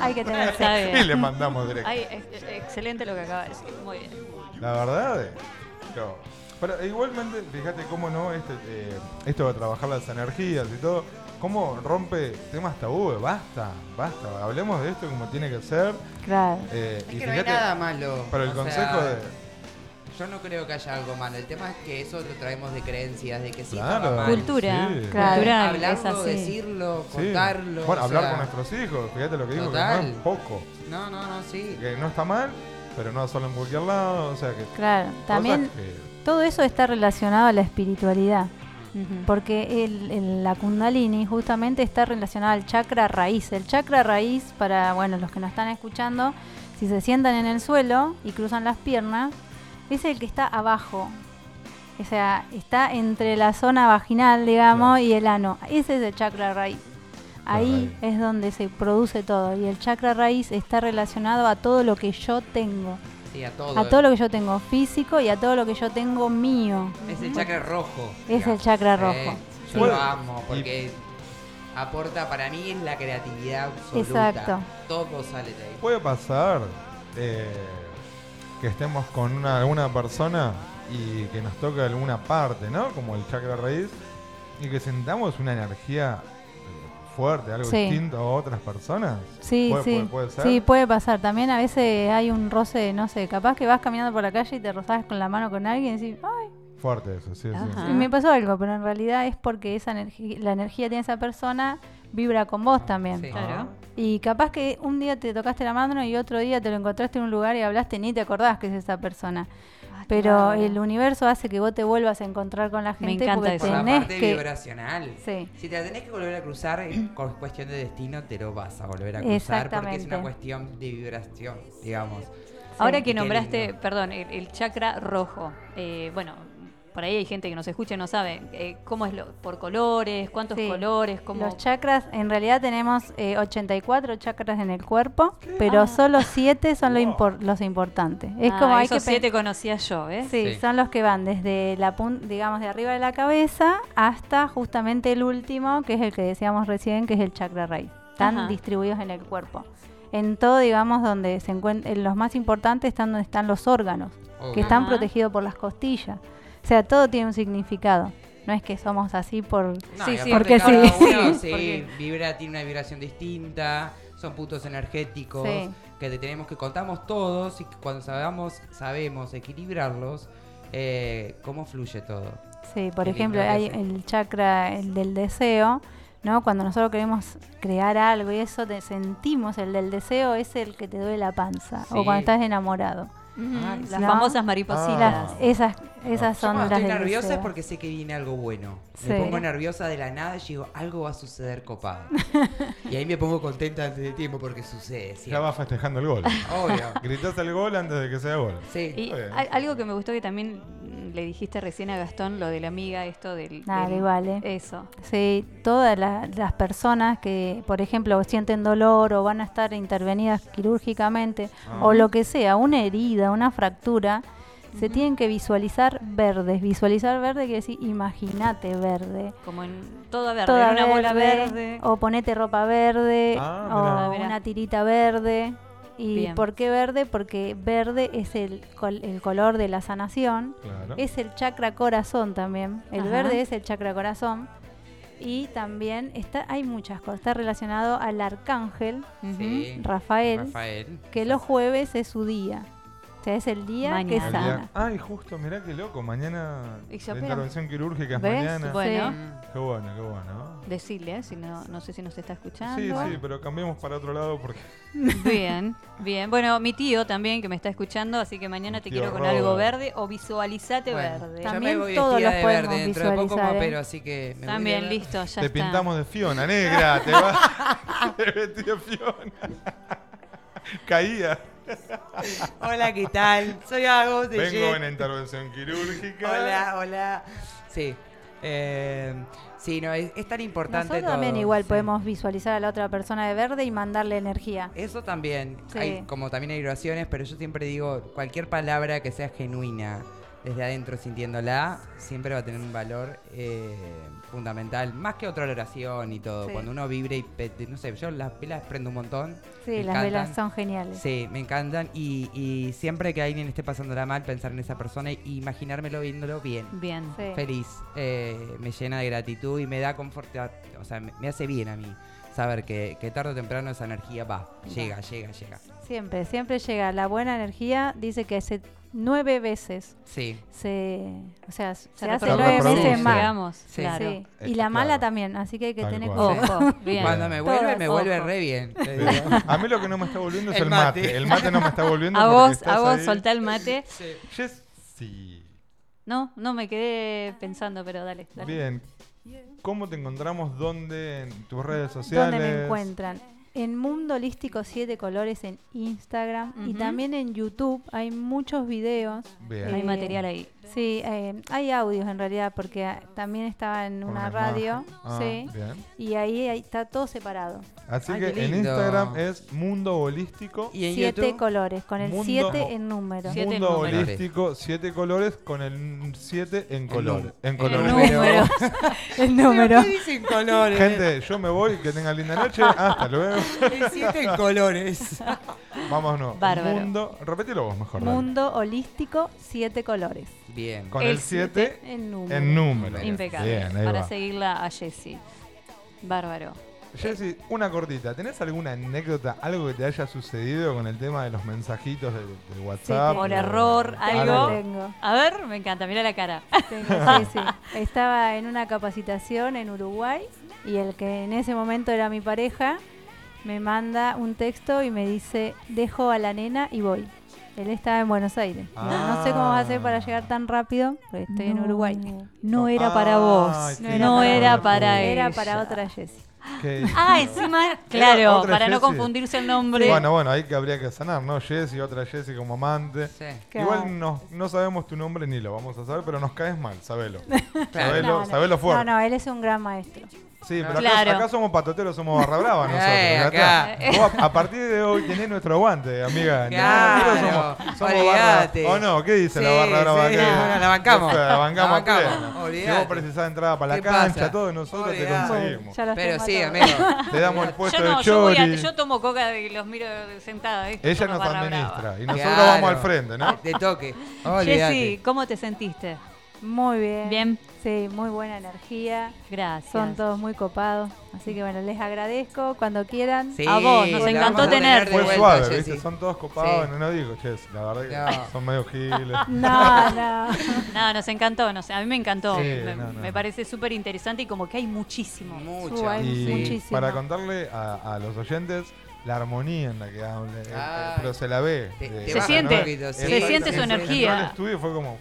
hay que tener. Y le mandamos directo. Ay, excelente lo que acaba de decir. Muy bien. La verdad, eh, no. Pero igualmente, fíjate cómo no, este, eh, esto de trabajar las energías y todo, cómo rompe temas tabú, basta, basta, hablemos de esto como tiene que ser. Claro. eh, Es y que no hay nada malo. Pero el o consejo sea, de. Yo no creo que haya algo malo. El tema es que eso lo traemos de creencias, de que sí Claro, mal. Cultura, sí. Claro. cultural, Hablarlo, es así. decirlo, Sí. contarlo. Bueno, hablar sea, con nuestros hijos, fíjate lo que dijo, que no es poco. No, no, no, sí. Que no está mal, pero no solo en cualquier lado, o sea que. Claro, también que- todo eso está relacionado a la espiritualidad. Porque el, el- la kundalini justamente está relacionada al chakra raíz. El chakra raíz, para bueno los que nos están escuchando, si se sientan en el suelo y cruzan las piernas, es el que está abajo. O sea, está entre la zona vaginal, digamos, y el ano. Ese es el chakra raíz. Ahí es donde se produce todo. Y el chakra raíz está relacionado a todo lo que yo tengo. Sí, a todo. A todo lo que yo tengo físico y a todo lo que yo tengo mío. Es el chakra rojo. Es el chakra Eh, rojo. yo lo amo porque aporta para mí es la creatividad absoluta. Exacto. Todo sale de ahí. Puede pasar eh, que estemos con una, alguna persona y que nos toque alguna parte, ¿no? Como el chakra raíz, y que sentamos una energía eh, fuerte, algo Sí. distinto a otras personas. Sí, ¿Puede, sí. puede- puede ser? Sí, puede pasar. También a veces hay un roce, no sé, capaz que vas caminando por la calle y te rozas con la mano con alguien y decís, ay, Fuerte eso, sí, sí. Ajá. me pasó algo, pero en realidad es porque esa energía, la energía que tiene esa persona vibra con vos también. Sí. Claro. Y capaz que un día te tocaste la mano y otro día te lo encontraste en un lugar y hablaste ni te acordás que es esa persona. Pero claro. el universo hace que vos te vuelvas a encontrar con la Me gente encanta porque eso. Por la tenés parte que vibracional. Sí. Si te la tenés que volver a cruzar, eh, con cuestión de destino, te lo vas a volver a cruzar. Porque es una cuestión de vibración, digamos. Ahora que nombraste, perdón, el, el chakra rojo, eh, bueno, por ahí hay gente que nos escucha y no sabe eh, cómo es lo, por colores, cuántos Sí. colores, cómo... Los chakras, en realidad tenemos eh, 84 chakras en el cuerpo, pero Ah. solo 7 son lo impor- los importantes. Es Ah, como hay que esos pe- siete conocía yo, ¿eh? Sí, Sí. son los que van desde la punta, digamos, de arriba de la cabeza hasta justamente el último, que es el que decíamos recién, que es el chakra raíz. Están Ajá. distribuidos en el cuerpo. En todo, digamos, donde se encuentran, los más importantes están donde están los órganos, que están Ajá. protegidos por las costillas. O sea, todo tiene un significado. No es que somos así por... No, Sí, sí. Porque cada sí. uno, Sí, porque- vibra, tiene una vibración distinta, son puntos energéticos Sí. que te tenemos que contamos todos y que cuando sabemos, sabemos equilibrarlos, eh, cómo fluye todo. Sí, por Qué ejemplo, hay el chakra el del deseo, ¿no? Cuando nosotros queremos crear algo y eso te sentimos, el del deseo es el que te duele la panza, o cuando estás enamorado. Las ¿no? famosas maripositas. Esas esas Yo son cuando las estoy nerviosa es deseo. porque sé que viene algo bueno. Sí. Me pongo nerviosa de la nada y digo, algo va a suceder copado. y ahí me pongo contenta antes de tiempo porque sucede. Ya siempre. va festejando el gol. Obvio. Gritas el gol antes de que sea gol. Sí. Y algo que me gustó que también le dijiste recién a Gastón, lo de la amiga, esto del... Nada, del- igual, ¿eh? Eso. Sí, todas la- las personas que, por ejemplo, sienten dolor o van a estar intervenidas quirúrgicamente o lo que sea, una herida, una fractura, se tienen que visualizar verdes. Visualizar verde quiere decir, imagínate verde. Como en toda verde, Toda en una bola verde, verde. O ponete ropa verde. Ah, o mirá. Una tirita verde. ¿Y Bien. por qué verde? Porque verde es el, col- el color de la sanación. Claro. Es el chakra corazón también. El Ajá. verde es el chakra corazón. Y también está, hay muchas cosas. Está relacionado al arcángel. Sí. Rafael, Rafael. que los jueves es su día. Sea, es el día que Mañana. El sana. día- Ay, justo, mirá qué loco. Mañana Y la intervención quirúrgica es ¿Ves? mañana. Bueno, Qué bueno, qué bueno. decirle, ¿eh? si no, no sé si nos está escuchando. Sí, sí, pero cambiemos para otro lado porque Bien, bien. Bueno, mi tío también que me está escuchando, así que mañana te Tío quiero con algo verde o visualizate Bueno, verde. También me voy todos vestida los de podemos verde dentro de poco, visualizar, ¿eh? pero así que me voy También, listo, ya te está. pintamos de Fiona, negra. Te vas te vestí de Fiona. Caía. Hola, ¿qué tal? Soy Agos de Vengo Jet. en intervención quirúrgica. Hola, hola. Sí. Eh, sí, no, es, es tan importante Nosotros también igual sí. podemos visualizar a la otra persona de verde y mandarle energía. Eso también, Sí. hay, como también hay oraciones, pero yo siempre digo, cualquier palabra que sea genuina, desde adentro sintiéndola, siempre va a tener un valor eh, fundamental, más que otra oración y todo. Sí. Cuando uno vibre y, no sé, yo las velas prendo un montón. Sí, me las encantan. velas son geniales. Sí, me encantan y, y siempre que alguien esté pasándola mal, pensar en esa persona y imaginármelo viéndolo bien. Bien. Sí. Feliz, eh, me llena de gratitud y me da confort, o sea, me, me hace bien a mí saber que, que tarde o temprano esa energía va, llega, llega, llega. Siempre, siempre llega. La buena energía dice que se nueve veces Sí. se, o sea, se, Se hace nueve veces más. Digamos, Sí. claro. Sí. Y la mala claro. también, así que hay que Tal tener cual. cuidado. Ojo, bien. Cuando me vuelve, Todas. me vuelve Ojo. re bien. A mí lo que no me está volviendo es El el mate. mate. El mate no me está volviendo A vos, a vos ahí. soltá el mate. Jess, sí. No, no me quedé pensando, pero dale. dale. Bien. ¿Cómo te encontramos? ¿Dónde? ¿En tus redes sociales? ¿Dónde me encuentran? En Mundo Holístico 7 Colores en Instagram y también en YouTube hay muchos videos. Bien. Hay material ahí. Sí, eh, hay audios en realidad porque ah, también estaba en una radio. Ah, sí. bien. Y ahí, ahí está todo separado. Así Ay, que en. Instagram es Mundo Holístico. Y en Siete YouTube, colores, con el Mundo- 7 en número. Siete Mundo números. Holístico, siete colores con el 7 en colores. En el colores. número. el número. ¿Qué dicen colores? Gente, yo me voy, que tengan linda noche. Hasta luego. El siete en colores. Vámonos. Bárbaro. Mundo, repetilo vos mejor. dale. Mundo Holístico 7 colores. Bien. Con El el 7 En número. en número. Impecable. Bien, ahí para va. seguirla a Jessie. Bárbaro. Jessy, una cortita. ¿Tenés alguna anécdota, algo que te haya sucedido con el tema de los mensajitos de, de WhatsApp? Por o- error, algo. Tengo. A ver, me encanta, mira la cara. Tengo, sí, sí. Estaba en una capacitación en Uruguay y el que en ese momento era mi pareja me manda un texto y me dice, dejo a la nena y voy. Él estaba en Buenos Aires. No, no sé cómo va a hacer para llegar tan rápido, porque estoy en. Uruguay. No era para vos. No era era para Era ella. para otra Jessie. Qué- Ah, encima, claro, para no Jessie. confundirse el nombre. Bueno, bueno, ahí que habría que sanar, ¿no? Jessy, otra Jessy como amante. Sí. Claro. Igual no, no sabemos tu nombre ni lo vamos a saber, pero nos caes mal, sabelo. Claro. Sabelo, No, no. sabelo fuerte. No, no, él es un gran maestro. Sí, pero acá, Claro. acá somos patoteros, somos barra brava nosotros. Eh, acá. Vos a, a partir de hoy tenés nuestro aguante, amiga. Claro, Nosotros somos, somos barra. ¿O no? ¿Qué dice la barra brava? bueno, la bancamos. La bancamos, La bancamos, Si vos precisás entrada para la ¿Qué cancha, pasa? todo, nosotros te conseguimos. Pero sí, todos. amigo. Te damos el puesto Yo no, de yo, voy a- chori. yo tomo coca y los miro sentada. ¿viste? Ella nos barra brava. administra y nosotros Claro. vamos al frente, ¿no? De toque. Jessy. ¿cómo te sentiste? Muy bien. Bien. Sí, muy buena energía. Gracias. Son todos muy copados. Así que bueno, les agradezco cuando quieran. Sí, A vos, nos encantó vamos a tener. de Fue vuelta, suave, Jessy. ¿viste? Son todos copados. Sí. No, no digo, Jess, la verdad que No. son medio giles. No, no. No, nos encantó, no sé, a mí me encantó. Sí, me, no, no. me parece súper interesante y como que hay muchísimo. Mucho. Y muchísimo. para contarle a, a los oyentes la armonía en la que habla, eh, pero se la ve. Te- de- te Se baja siente, un poquito, sí. se siente su energía. estudio y fue como...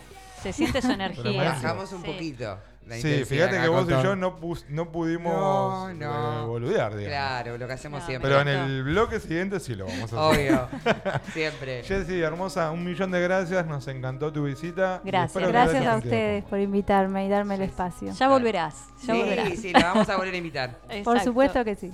Se siente su energía. Bajamos un Sí. poquito. la Sí, fíjate que vos y yo no, pus- no pudimos No, no. eh, boludear, digamos. Claro, lo que hacemos No, siempre. Pero en encantó. el bloque siguiente sí lo vamos a hacer. Obvio. siempre. Jessy, hermosa, un millón de gracias, nos encantó tu visita. y Gracias. espero que Gracias hayas a ustedes por invitarme y darme el espacio. Ya volverás, ya volverás. Sí, sí, la vamos a volver a invitar. Por Exacto. supuesto que sí.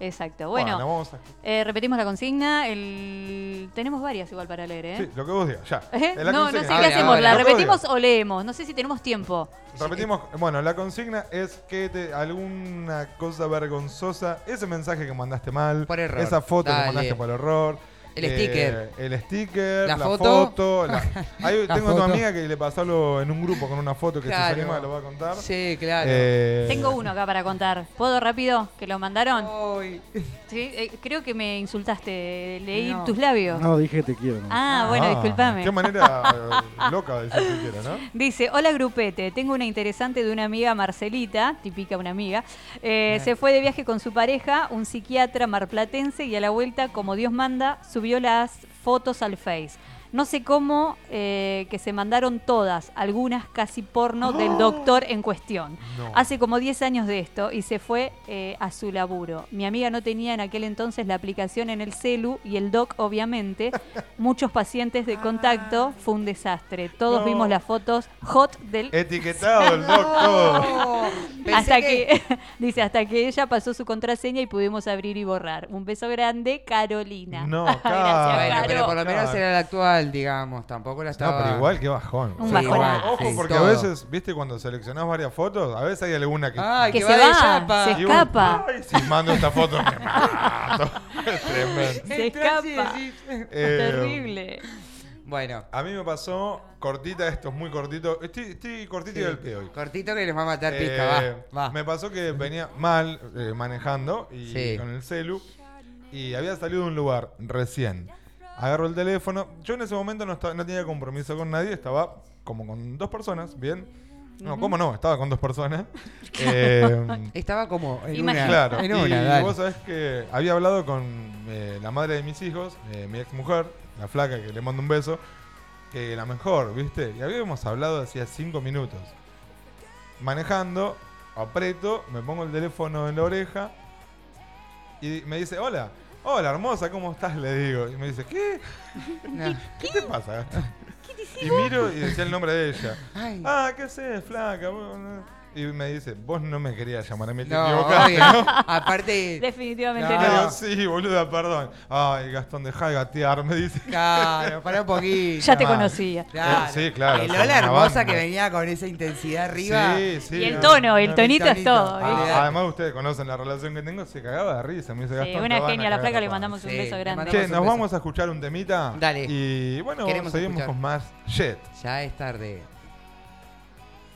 Exacto. Bueno, Bueno, vamos a... eh, repetimos la consigna. El... Tenemos varias igual para leer, ¿eh? Sí, lo que vos digas, ya. ¿Eh? No, no sé consigna. qué Ahora, hacemos. ¿La repetimos o leemos? No sé si tenemos tiempo. Repetimos, bueno, la consigna es que te, alguna cosa vergonzosa, ese mensaje que mandaste mal, Por error. esa foto Dale. que mandaste por error, El eh, sticker. el sticker, La la, foto. foto, la- Ahí La tengo a tu amiga que le pasó algo en un grupo con una foto que Claro. se anima lo va a contar. Sí, claro. Eh, Tengo uno acá para contar. ¿Puedo rápido? ¿Que lo mandaron? Ay. Sí, eh, creo que me insultaste. Leí No. tus labios. No, dije que te quiero. ¿no? Ah, bueno, Ah, discúlpame. Qué manera eh, loca de decir que quiero, ¿no? Dice, hola grupete, tengo una interesante de una amiga Marcelita, típica una amiga, eh, se fue de viaje con su pareja, un psiquiatra marplatense, y a la vuelta, como Dios manda, subió las fotos al Face. No sé cómo eh, que se mandaron todas, algunas casi porno del doctor en cuestión. No. Hace como 10 años de esto y se fue eh, a su laburo. Mi amiga no tenía en aquel entonces la aplicación en el celu y el doc, obviamente. Muchos pacientes de contacto, fue un desastre. Todos No. vimos las fotos hot del Etiquetado el doc todo. hasta que, dice hasta que ella pasó su contraseña y pudimos abrir y borrar. Un beso grande, Carolina. No, Gracias. Bueno, pero por lo menos era el actual, digamos. Tampoco la No, estaba. pero igual que bajón. Un Sí, bajonazo. igual, Ojo, sí, porque todo. a veces, viste, cuando seleccionás varias fotos, a veces hay alguna que. Ay, Que que, se va, de va, chapa. se Y vos, escapa. Ay, si mando esta foto me mato. Es tremendo. Se Entrás y escapa. decís- Eh, Terrible. Bueno, A mí me pasó cortita, esto es muy cortito. Estoy, estoy cortito y sí. del pie hoy. cortito que les va a matar Eh, pizca, va. va. Me pasó que venía mal eh, manejando y Sí. con el celu y había salido de un lugar recién. Agarro el teléfono. Yo en ese momento no, estaba, no tenía compromiso con nadie, estaba como con dos personas, bien. No, ¿cómo no? Estaba con dos personas. Eh, Estaba como en Imagínate. una. claro. En y dale. vos sabés que había hablado con eh, la madre de mis hijos, eh, mi ex mujer, la flaca que le mando un beso, que la mejor, ¿viste? Y habíamos hablado hacía cinco minutos. Manejando, aprieto, me pongo el teléfono en la oreja y me dice, hola, hola hermosa, ¿cómo estás? Le digo. Y me dice, ¿qué? ¿Qué te pasa? Gastón? Y miro y decía el nombre de ella. Ay. Ah, ¿qué haces, flaca? Y me dice, vos no me querías llamar a mí, te No, equivocaste. Aparte. Definitivamente No. Le no. digo, sí, boluda, perdón. Ay, Gastón, deja de gatear, me dice. Claro, para un poquito. Ya te conocía. Claro. Eh, sí, claro, El son Lola una hermosa que venía con esa intensidad arriba. Sí, sí. Y el no. tono, el tonito es todo. Ah, además, ustedes conocen la relación que tengo, se cagaba de risa. Me dice Sí, Gastón. una te van a genia, la flaca le palo". mandamos un Sí, beso grande. Che, nos beso. vamos a escuchar un temita. Dale. Y bueno, Queremos seguimos escuchar. con más Jet. Ya es tarde.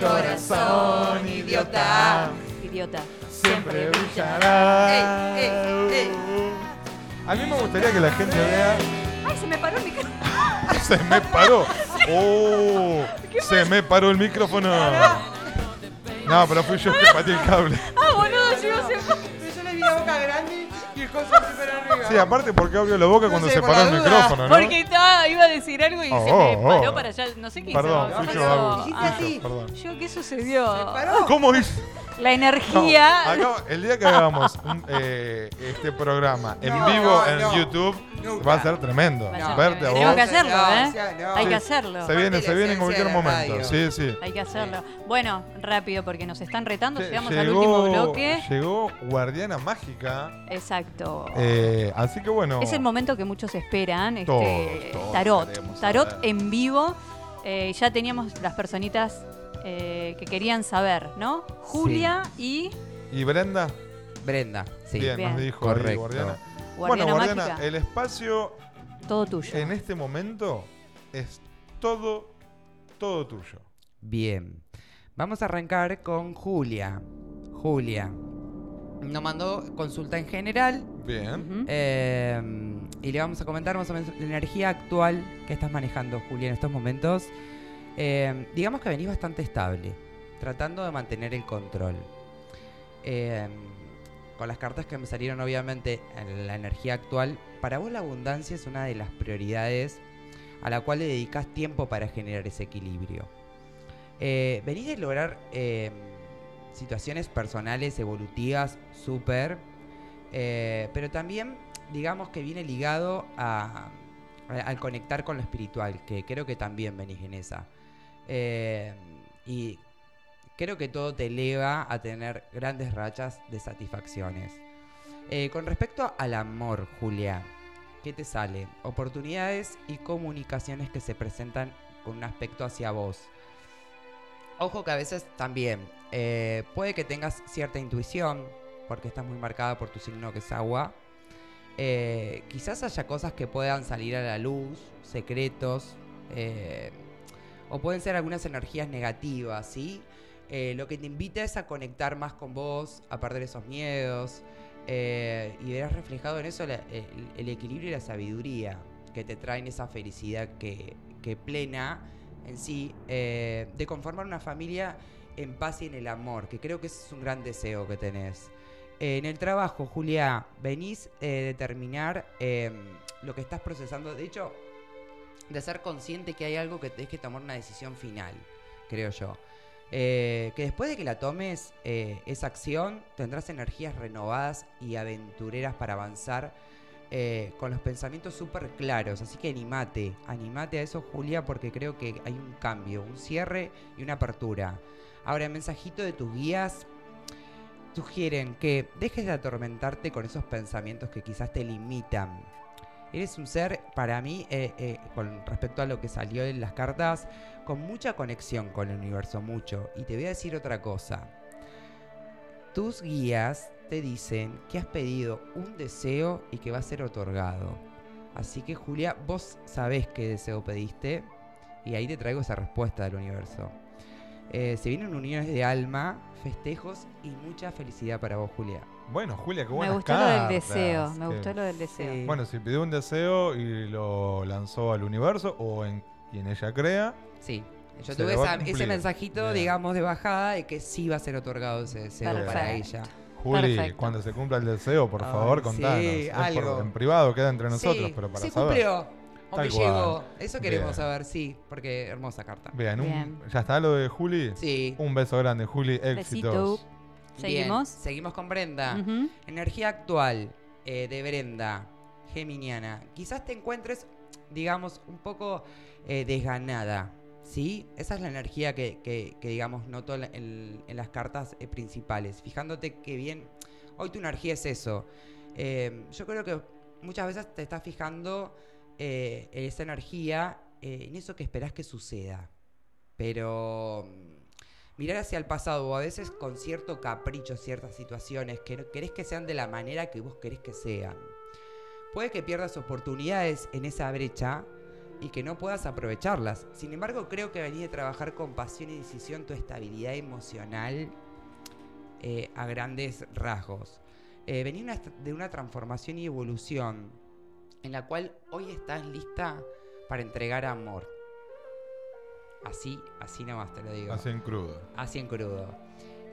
Corazón, idiota, Idiota. siempre brillará. A mí me gustaría que la gente vea. Ay, se me paró el micrófono. Se me paró. Oh, se me paró el micrófono. No, pero fui yo que pateé el cable. Ah, boludo, yo Yo le vi la boca grande y el coso. Sí, aparte porque abrió la boca No cuando sé, se paró el micrófono, ¿no? Porque estaba, iba a decir algo y se Oh, me paró oh. para allá. No sé qué Perdón, hizo. perdón. yo, ¿qué sucedió? ¿Cómo hizo? La energía. No, acá- el día que hagamos un, eh, este programa en No, vivo no, en no. YouTube Nunca. va a ser tremendo. Va a ser Verte a tremendo. Tenemos que hacerlo, ¿eh? Hay que Sí, hacerlo. Se viene, se viene en cualquier momento. Sí, sí. Hay que hacerlo. Bueno, rápido porque nos están retando. Llegamos al último bloque. llegó Guardiana Mágica. Exacto. eh, así que bueno. Es el momento que muchos esperan. Este, Todos, todos tarot. queremos Tarot saber. en vivo. Eh, ya teníamos las personitas eh, que querían saber, ¿no? Julia y ¿Y Brenda? Brenda, sí. Bien, Bien. nos dijo ahí Correcto. Guardiana. Guardiana bueno, Guardiana, Mágica. el espacio todo tuyo. en este momento es todo, todo tuyo. Bien. Vamos a arrancar con Julia. Julia. Nos mandó consulta en general. Bien. Eh, y le vamos a comentar más o menos la energía actual que estás manejando, Julia, en estos momentos. Eh, digamos que venís bastante estable, tratando de mantener el control. Eh, con las cartas que me salieron, obviamente, en la energía actual, para vos la abundancia es una de las prioridades a la cual le dedicas tiempo para generar ese equilibrio. Eh, venís de lograr eh, situaciones personales, evolutivas, súper, eh, pero también, digamos que viene ligado a- al conectar con lo espiritual, que creo que también venís en esa. Eh, y creo que todo te eleva a tener grandes rachas de satisfacciones. Eh, con respecto al amor, Julia, ¿qué te sale? Oportunidades y comunicaciones que se presentan con un aspecto hacia vos. Ojo que a veces también eh, puede que tengas cierta intuición, porque estás muy marcada por tu signo que es agua. Quizás haya cosas que puedan salir a la luz, secretos, o pueden ser algunas energías negativas, ¿sí? Eh, lo que te invita es a conectar más con vos, a perder esos miedos, eh, y verás reflejado en eso el, equilibrio y la sabiduría que te traen esa felicidad que, que plena en sí, eh, de conformar una familia en paz y en el amor, que creo que ese es un gran deseo que tenés. En el trabajo, Julia, venís de terminar lo que estás procesando, de hecho, de ser consciente que hay algo que tenés que tomar una decisión final, creo yo. Eh, que después de que la tomes eh, esa acción, tendrás energías renovadas y aventureras para avanzar eh, con los pensamientos súper claros. Así que animate, animate a eso, Julia, porque creo que hay un cambio, un cierre y una apertura. Ahora, el mensajito de tus guías sugieren que dejes de atormentarte con esos pensamientos que quizás te limitan. Eres un ser, para mí, eh, eh, con respecto a lo que salió en las cartas, con mucha conexión con el universo, mucho. Y te voy a decir otra cosa. Tus guías te dicen que has pedido un deseo y que va a ser otorgado. Así que Julia, vos sabés qué deseo pediste y ahí te traigo esa respuesta del universo. Eh, se vienen uniones de alma, festejos y mucha felicidad para vos, Julia. Bueno, Julia, qué Me buenas gustó lo del deseo, me gustó lo del deseo. Sí. Bueno, si pidió un deseo y lo lanzó al universo o en quien ella crea, Sí. Yo tuve esa- ese mensajito, Bien. digamos, de bajada de que sí va a ser otorgado ese deseo para ella. Juli, Perfecto. cuando se cumpla el deseo, por Ay, favor, sí, contanos. Es por- algo. en privado queda entre nosotros, sí, pero para se saber. cumplió. O Tal me cual. llegó. Eso queremos Bien. saber, sí, porque hermosa carta. Bien. ¿ya está lo de Juli? Sí. Un beso grande, Juli. Éxitos. Besito. Bien, Seguimos. seguimos con Brenda. Energía actual eh, de Brenda, Geminiana. Quizás te encuentres, digamos, un poco eh, desganada. ¿Sí? Esa es la energía que, que- que, digamos, noto en, en- en las cartas eh, principales. Fijándote que bien, hoy tu energía es eso. Eh, yo creo que muchas veces te estás fijando eh, esa energía, eh, en eso que esperás que suceda. Pero mm, mirar hacia el pasado o a veces con cierto capricho ciertas situaciones que querés que sean de la manera que vos querés que sean. Puede que pierdas oportunidades en esa brecha y que no puedas aprovecharlas. Sin embargo, creo que venís de trabajar con pasión y decisión tu estabilidad emocional eh, a grandes rasgos. Eh, venís de una transformación y evolución en la cual hoy estás lista para entregar amor. Así, así nomás te lo digo. Así en crudo. Así en crudo.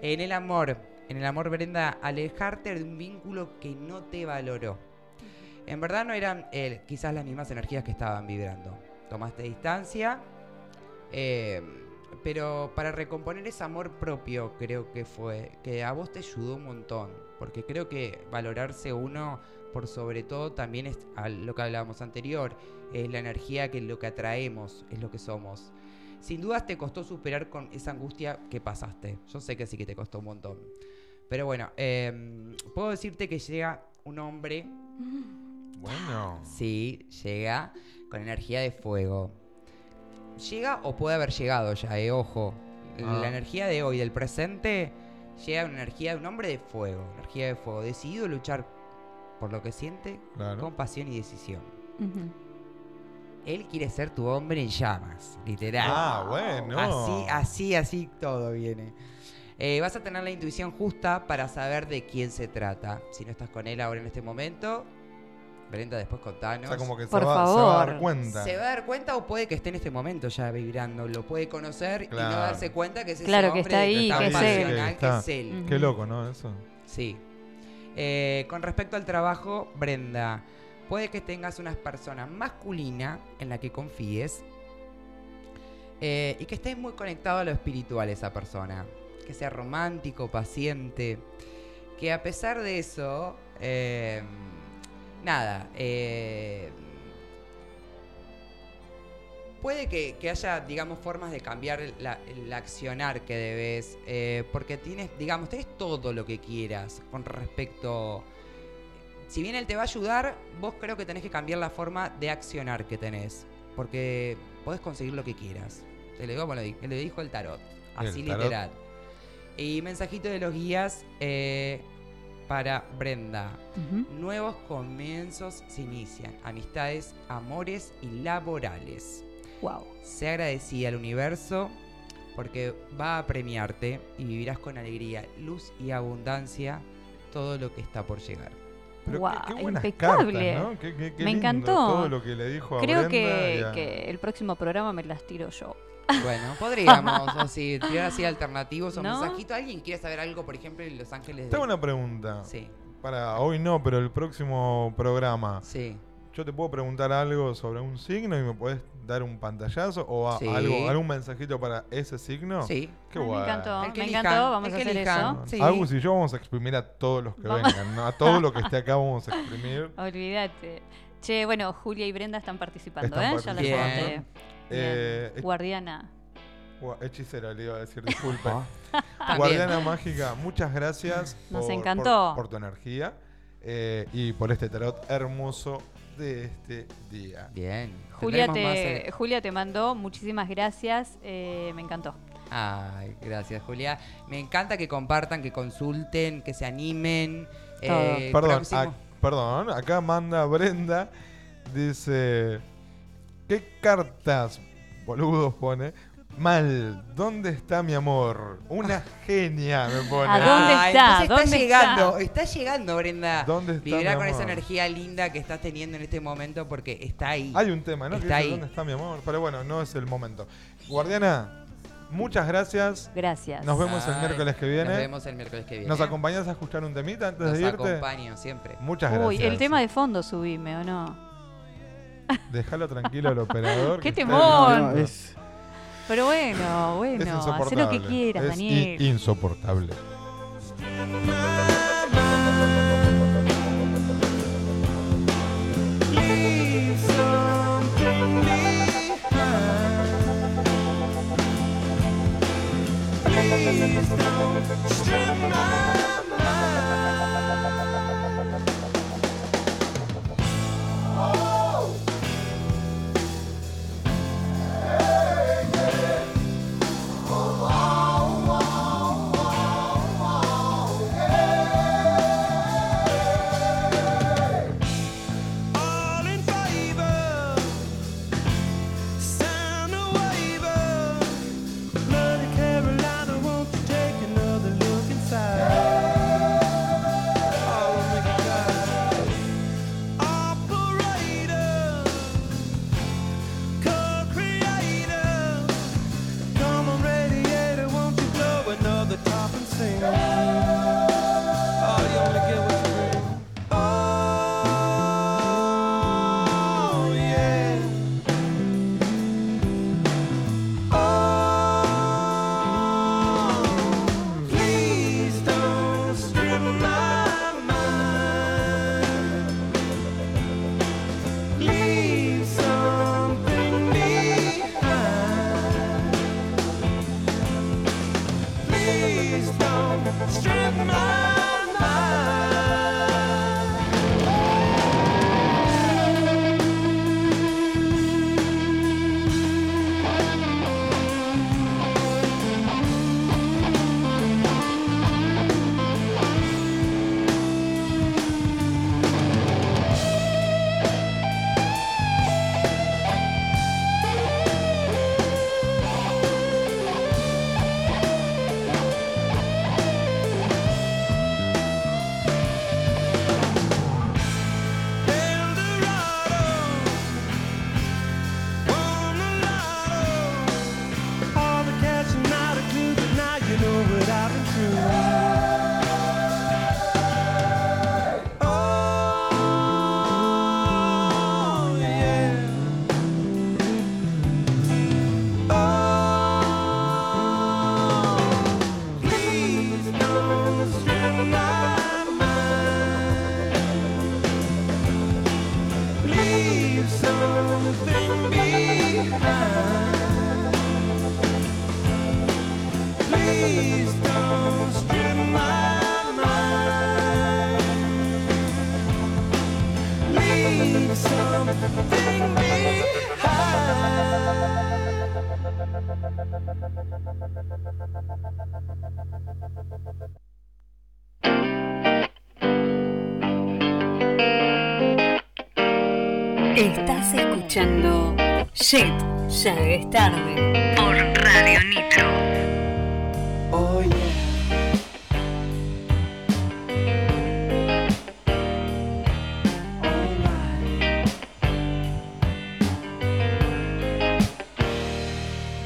En el amor, en el amor, Brenda, alejarte de un vínculo que no te valoró. En verdad no eran eh, quizás las mismas energías que estaban vibrando. Tomaste distancia, eh, pero para recomponer ese amor propio creo que fue, que a vos te ayudó un montón, porque creo que valorarse uno por sobre todo también es a lo que hablábamos anterior, es la energía que lo que atraemos, es lo que somos. Sin dudas te costó superar con esa angustia que pasaste. Yo sé que sí que te costó un montón. Pero bueno, eh, puedo decirte que llega un hombre Bueno. Sí, llega con energía de fuego. Llega o puede haber llegado ya, eh, ojo. Ah. La energía de hoy, del presente, llega una energía de un hombre de fuego. Energía de fuego. Decidido a luchar por lo que siente Claro. con pasión y decisión. Él quiere ser tu hombre en llamas, literal. Ah, bueno. Así, así, así todo viene. Eh, vas a tener la intuición justa para saber de quién se trata. Si no estás con él ahora en este momento, Brenda, después contanos. O sea, como que se Por va, se va a dar favor. cuenta. Se va a dar cuenta o puede que esté en este momento ya vibrando. Lo puede conocer y no darse cuenta que es ese Claro, que hombre está ahí, tan que es él. pasional, que Está. es él. Qué loco, ¿no? Eso. Sí. Eh, con respecto al trabajo, Brenda, puede que tengas una persona masculina en la que confíes eh, y que estés muy conectado a lo espiritual esa persona. Que sea romántico, paciente. Que a pesar de eso, eh, nada, eh, puede que, que haya, digamos, formas de cambiar la- el accionar que debes, eh, porque tienes, digamos, tenés todo lo que quieras con respecto... Si bien él te va a ayudar, vos creo que tenés que cambiar la forma de accionar que tenés, porque podés conseguir lo que quieras. Te lo digo como lo dijo el tarot, así tarot. literal. Y mensajito de los guías eh, para Brenda. Nuevos comienzos se inician, amistades, amores y laborales. Wow. Sé agradecida al universo porque va a premiarte y vivirás con alegría, luz y abundancia todo lo que está por llegar. Pero Guau, qué, qué buenas impecable. cartas, ¿no? Qué- qué- qué Me lindo encantó. Todo lo que le dijo a Creo Brenda que, a- que el próximo programa me las tiro yo. Bueno, podríamos, o si tirar así alternativos o ¿No? mensajito. ¿Alguien quiere saber algo, por ejemplo, en Los Ángeles? Tengo de- una pregunta. Sí, Para hoy no, pero el próximo programa. sí. Yo te puedo preguntar algo sobre un signo y me puedes dar un pantallazo o a- Sí. algo, algún mensajito para ese signo. Sí. Qué Ay, me bueno. encantó, El que me elijan, encantó. Vamos el a que hacer elijan. eso. Sí. Agus y yo vamos a exprimir a todos los que Vamos. vengan, ¿no? A todo lo que esté acá vamos a exprimir. Olvídate. Che, bueno, Julia y Brenda están participando, Están ¿eh? Ya participando. conté. Eh, Bien. Guardiana. Gua- Hechicera, le iba a decir, disculpe. También. Guardiana Mágica, muchas gracias Nos por, encantó. por- por tu energía eh, y por este tarot hermoso de este día. Bien. Julia más, te, eh, Julia te mandó, muchísimas gracias, eh, me encantó. Ay, gracias, Julia. Me encanta que compartan, que consulten, que se animen. Eh, Perdón, ac- perdón, acá manda Brenda, dice, ¿qué cartas, boludos pone, Mal, ¿dónde está mi amor? Una genia me pone. ¿A dónde Ah, está? entonces ¿Dónde llegando, está? está llegando, Brenda. ¿Dónde está mi con esa energía linda que estás teniendo en este momento porque está ahí. Hay un tema, ¿no? Está ahí. ¿Dónde está mi amor? Pero bueno, no es el momento. Guardiana, muchas gracias. Gracias. Nos vemos el miércoles que viene. Nos vemos el miércoles que viene. ¿Nos acompañás a escuchar un temita antes de irte? acompaño siempre. Muchas gracias. Uy, el tema de fondo subime, ¿o no? Déjalo tranquilo al operador. ¡Qué que Pero bueno, bueno, haz lo que quieras, es Daniel. i- insoportable. Leave something behind. Please don't strip my Shit, ya es tarde por Radio Nitro. Oh yeah.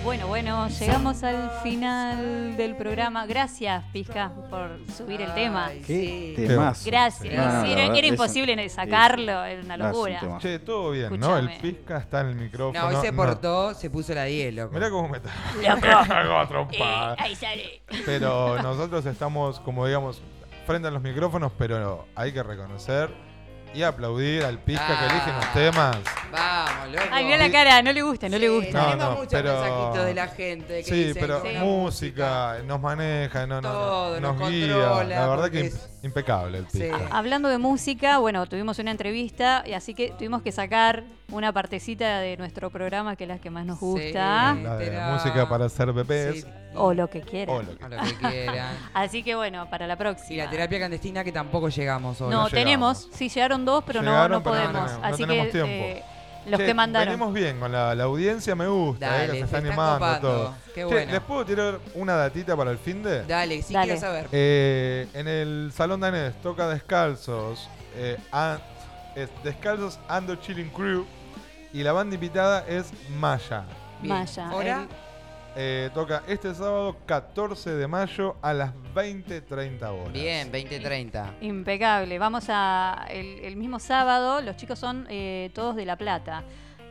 Bueno, bueno, llegamos al final programa. Gracias, Pizca, por subir el tema. Qué Sí. temazo. Gracias. No, Sí, era, es- imposible sacarlo, era una locura. Che, todo bien, ¿no? El pizca está en el micrófono. No, hoy se no. portó, se puso la 10, loco. Mirá cómo me está. Loco. Eh, ahí sale. Pero nosotros estamos, como digamos, frente a los micrófonos, pero hay que reconocer y aplaudir al pizca que elige los temas. Vamos, loco. Ay, mira la cara, no le gusta, no le gusta. No, Tenemos no, muchos pero- mensajitos de la gente que Sí, dicen pero música, nos maneja, no, no, no, Todo, nos, nos guía. controla, La verdad que es- impecable el Sí. pizca. Hablando de música, bueno, tuvimos una entrevista y así que tuvimos que sacar una partecita de nuestro programa que es la que más nos gusta. La de Pero- música para hacer bebés. Sí, O lo que quieran. O lo que- a lo que quieran. Así que bueno, para la próxima. Y la terapia clandestina que tampoco llegamos hoy. No, No tenemos, llegamos. sí llegaron dos, pero no, Llegaron, no pero podemos. no Así tenemos que tiempo. eh, Los Che, que mandaron. Venimos bien con la, la audiencia, me gusta, Dale, eh, que se se está están animando copando. todo. Qué Che, bueno. ¿Les puedo tirar una datita para el fin de? Dale, sí Dale. quiero saber. Eh, en el Salón Danés toca Descalzos, eh, a- es Descalzos Ando Chilling Crew y la banda invitada es Maya. Bien. Maya, ¿Hora? Eh, toca este sábado 14 de mayo a las 20.30 horas. Bien, 2030. Impecable. Vamos a. El, el mismo sábado, los chicos son eh, todos de La Plata.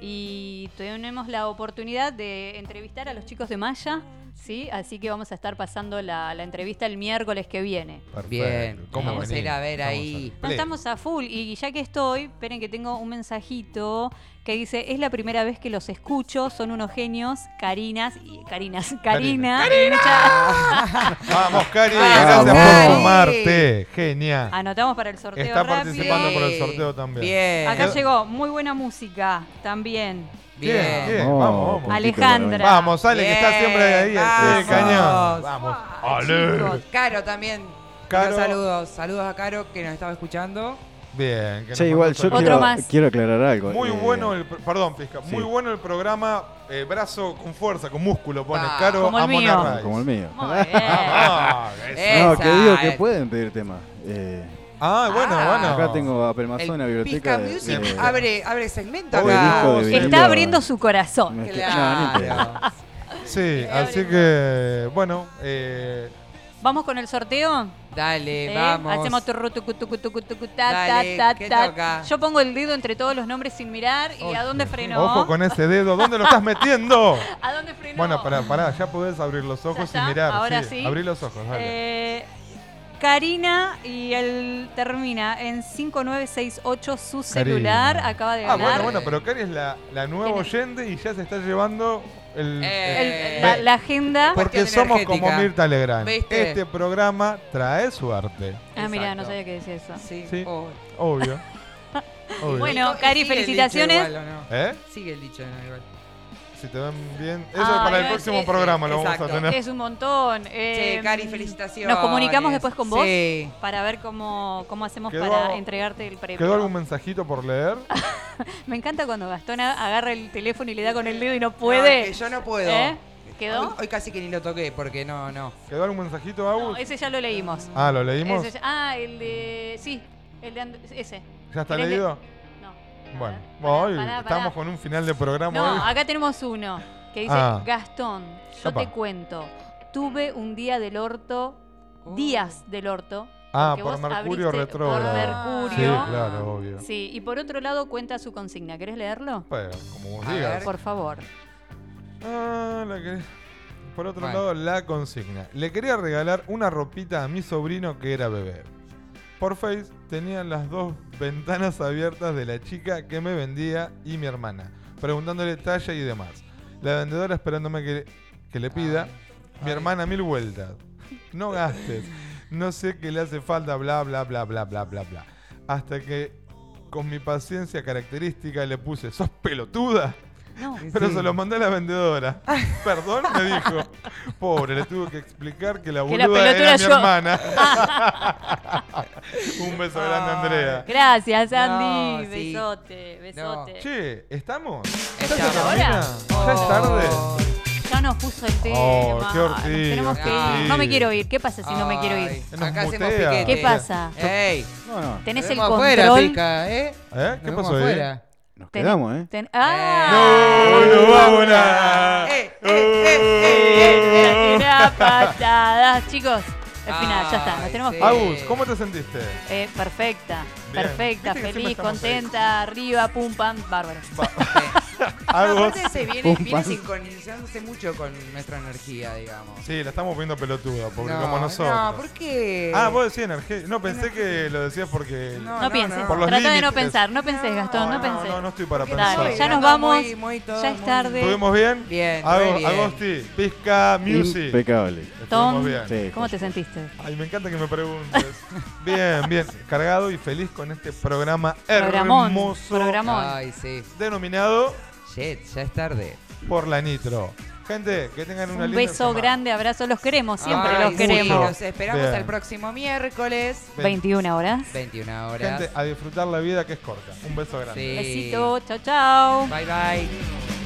Y tenemos la oportunidad de entrevistar a los chicos de Maya, ¿sí? Así que vamos a estar pasando la, la entrevista el miércoles que viene. Perfecto. Bien, ¿Cómo vamos a venís? ir a ver Estamos ahí. No, estamos a full. Y ya que estoy, esperen que tengo un mensajito que dice: Es la primera vez que los escucho, son unos genios. Carinas y Carinas. Karina. mucha- Vamos, Cari, Vamos, gracias por sumarte. Genial. Anotamos para el sorteo Está rápido. participando por el sorteo también. Bien. Acá llegó muy buena música también. Bien, Bien. bien, Oh, vamos, vamos. Alejandra. Vamos, Ale, que está Bien, siempre ahí, vamos. cañón. Vamos. Ale. chicos. Caro también. Caro. Saludos, saludos a Caro que nos estaba escuchando. Bien. que nos igual yo quiero, más. quiero aclarar algo. Muy eh, bueno el, perdón, Pizca, sí. muy bueno el programa, eh, brazo con fuerza, con músculo, pone Ah, Caro como el mío. Como el mío. Muy bien. Vamos, eso. No, que digo que pueden pedir temas. Eh, Ah, bueno, Ah. bueno. acá tengo a Pelmazón, a El biblioteca. De- Music de- abre, abre segmento acá. Está abriendo su corazón. No. Sí, así que, bueno, eh, ¿Vamos con el sorteo? Dale, ¿Eh? vamos. Hacemos turru, tucu, tucu, tucu, tucu, ta, Dale, ta, ta, ¿qué ta. Yo pongo el dedo entre todos los nombres sin mirar. ¿Y a dónde frenó? ojo con ese dedo, ¿dónde lo estás metiendo? ¿A dónde frenó? Bueno, pará, pará, ya podés abrir los ojos y está? mirar. Ahora sí. Abrí los ojos, dale. Eh, Karina y él termina en 5968 su celular. Karina. Acaba de Ah, ganar. bueno, bueno, pero Cari es la, la nueva oyente y ya se está llevando el... Eh, El- la, la agenda. porque somos energética. como Mirta Legrand. ¿Viste? Este programa trae suerte. Ah, mira, no sabía que decía eso. Sí, Sí. Obvio. Obvio. Bueno, Eh, Cari, sigue el felicitaciones. dicho igual, ¿o no? ¿Eh? Sigue el dicho, no, igual. Si te ven bien. Eso Ah, para el no, próximo sí, programa lo vamos a exacto. tener. Es un montón. Eh, Sí, Cari, felicitaciones. Nos comunicamos después con vos Sí. para ver cómo, cómo hacemos Quedó- para entregarte el premio. ¿Quedó algún mensajito por leer? Me encanta cuando Gastón agarra el teléfono y le da con el dedo y no No, puede. es que yo no puedo. ¿Eh? ¿Quedó? Hoy, hoy casi que ni lo toqué porque no, no. ¿Quedó algún mensajito, No, Agus? ese ya lo leímos. Ah, ¿lo leímos? Ese ya- ah, el de. Sí, el de. And- ese. ¿Ya está ¿Querés le- leído? No. Bueno, Pará, hoy pará, pará. estamos con un final de programa. No, hoy. acá tenemos uno que dice: Ah. Gastón, yo te cuento. Tuve un día del orto, Oh. días del orto. Ah, por Mercurio retrógrado. Por Sí, Mercurio. claro, obvio. Sí, y por otro lado cuenta su consigna. ¿Querés leerlo? Bueno, como vos A digas. ver. Por favor. Ah, la que- Por otro Bueno. lado, la consigna. Le quería regalar una ropita a mi sobrino que era bebé. Por Face tenía las dos ventanas abiertas de la chica que me vendía y mi hermana, preguntándole talla y demás. La vendedora esperándome que, que le pida. Mi Ay. hermana mil vueltas. No gastes. No sé qué le hace falta, bla, bla, bla, bla, bla, bla, bla. Hasta que con mi paciencia característica le puse, ¿sos pelotuda? No. Pero Sí. se lo mandé a la vendedora. Perdón, me dijo. Pobre, le tuve que explicar que la Que la boluda era mi hermana. Un beso grande, Andrea. Gracias, Andy. No, sí. Besote, besote. Che, ¿estamos? ¿Ya Estamos. se termina? ¿Ya es tarde? Ya nos puso el tema. Oh, qué tenemos que ir. No me quiero ir. ¿Qué pasa si no me quiero ir? Acá hacemos piquete. ¿Qué pasa? Ey, No, no. Tenés el vemos afuera, control. pica, ¿eh? ¿Eh? ¿Qué pasó ahí? Nos Ten- quedamos, ¿eh? ten- ¡Ah! No, no vamos nada. Eh, eh, eh, eh, eh. Era patadas. Chicos, el final, ya está. Nos tenemos sí. que Agus, ¿cómo te sentiste? Eh, perfecta, Bien. perfecta, feliz, estamos ahí. contenta, arriba, pum, pam, bárbaro. Aparte se viene, Pum, viene sincronizándose mucho con nuestra energía, digamos. Sí, la estamos viendo pelotuda, porque no, como nosotros. No, ¿por qué? Ah, vos decías energía. No, pensé que lo decías porque. No, No, pienses, Por los trata de no límites. pensar, no pensés, Gastón, no, no, pensés. no, no estoy para Porque pensar. Dale, ya nos vamos, muy- muy todo, ya es tarde. ¿Estuvimos bien? Bien, Ago- muy bien. Agosti, Pizca Music. Impecable. Tom, bien. Sí, ¿Cómo te sentiste? Ay, me encanta que me preguntes. bien, bien. Cargado y feliz con este programa Programón, hermoso. programón. Ay, sí. Denominado Shit, ya es tarde. por la Nitro. Gente, que tengan una Un linda beso semana. grande, abrazo, los queremos, siempre Ay, los sí, queremos. Los esperamos Bien. el próximo miércoles. 21 horas. 21 horas. Gente, a disfrutar la vida que es corta. Un beso grande. Sí. Besito, chao, chao. Bye bye.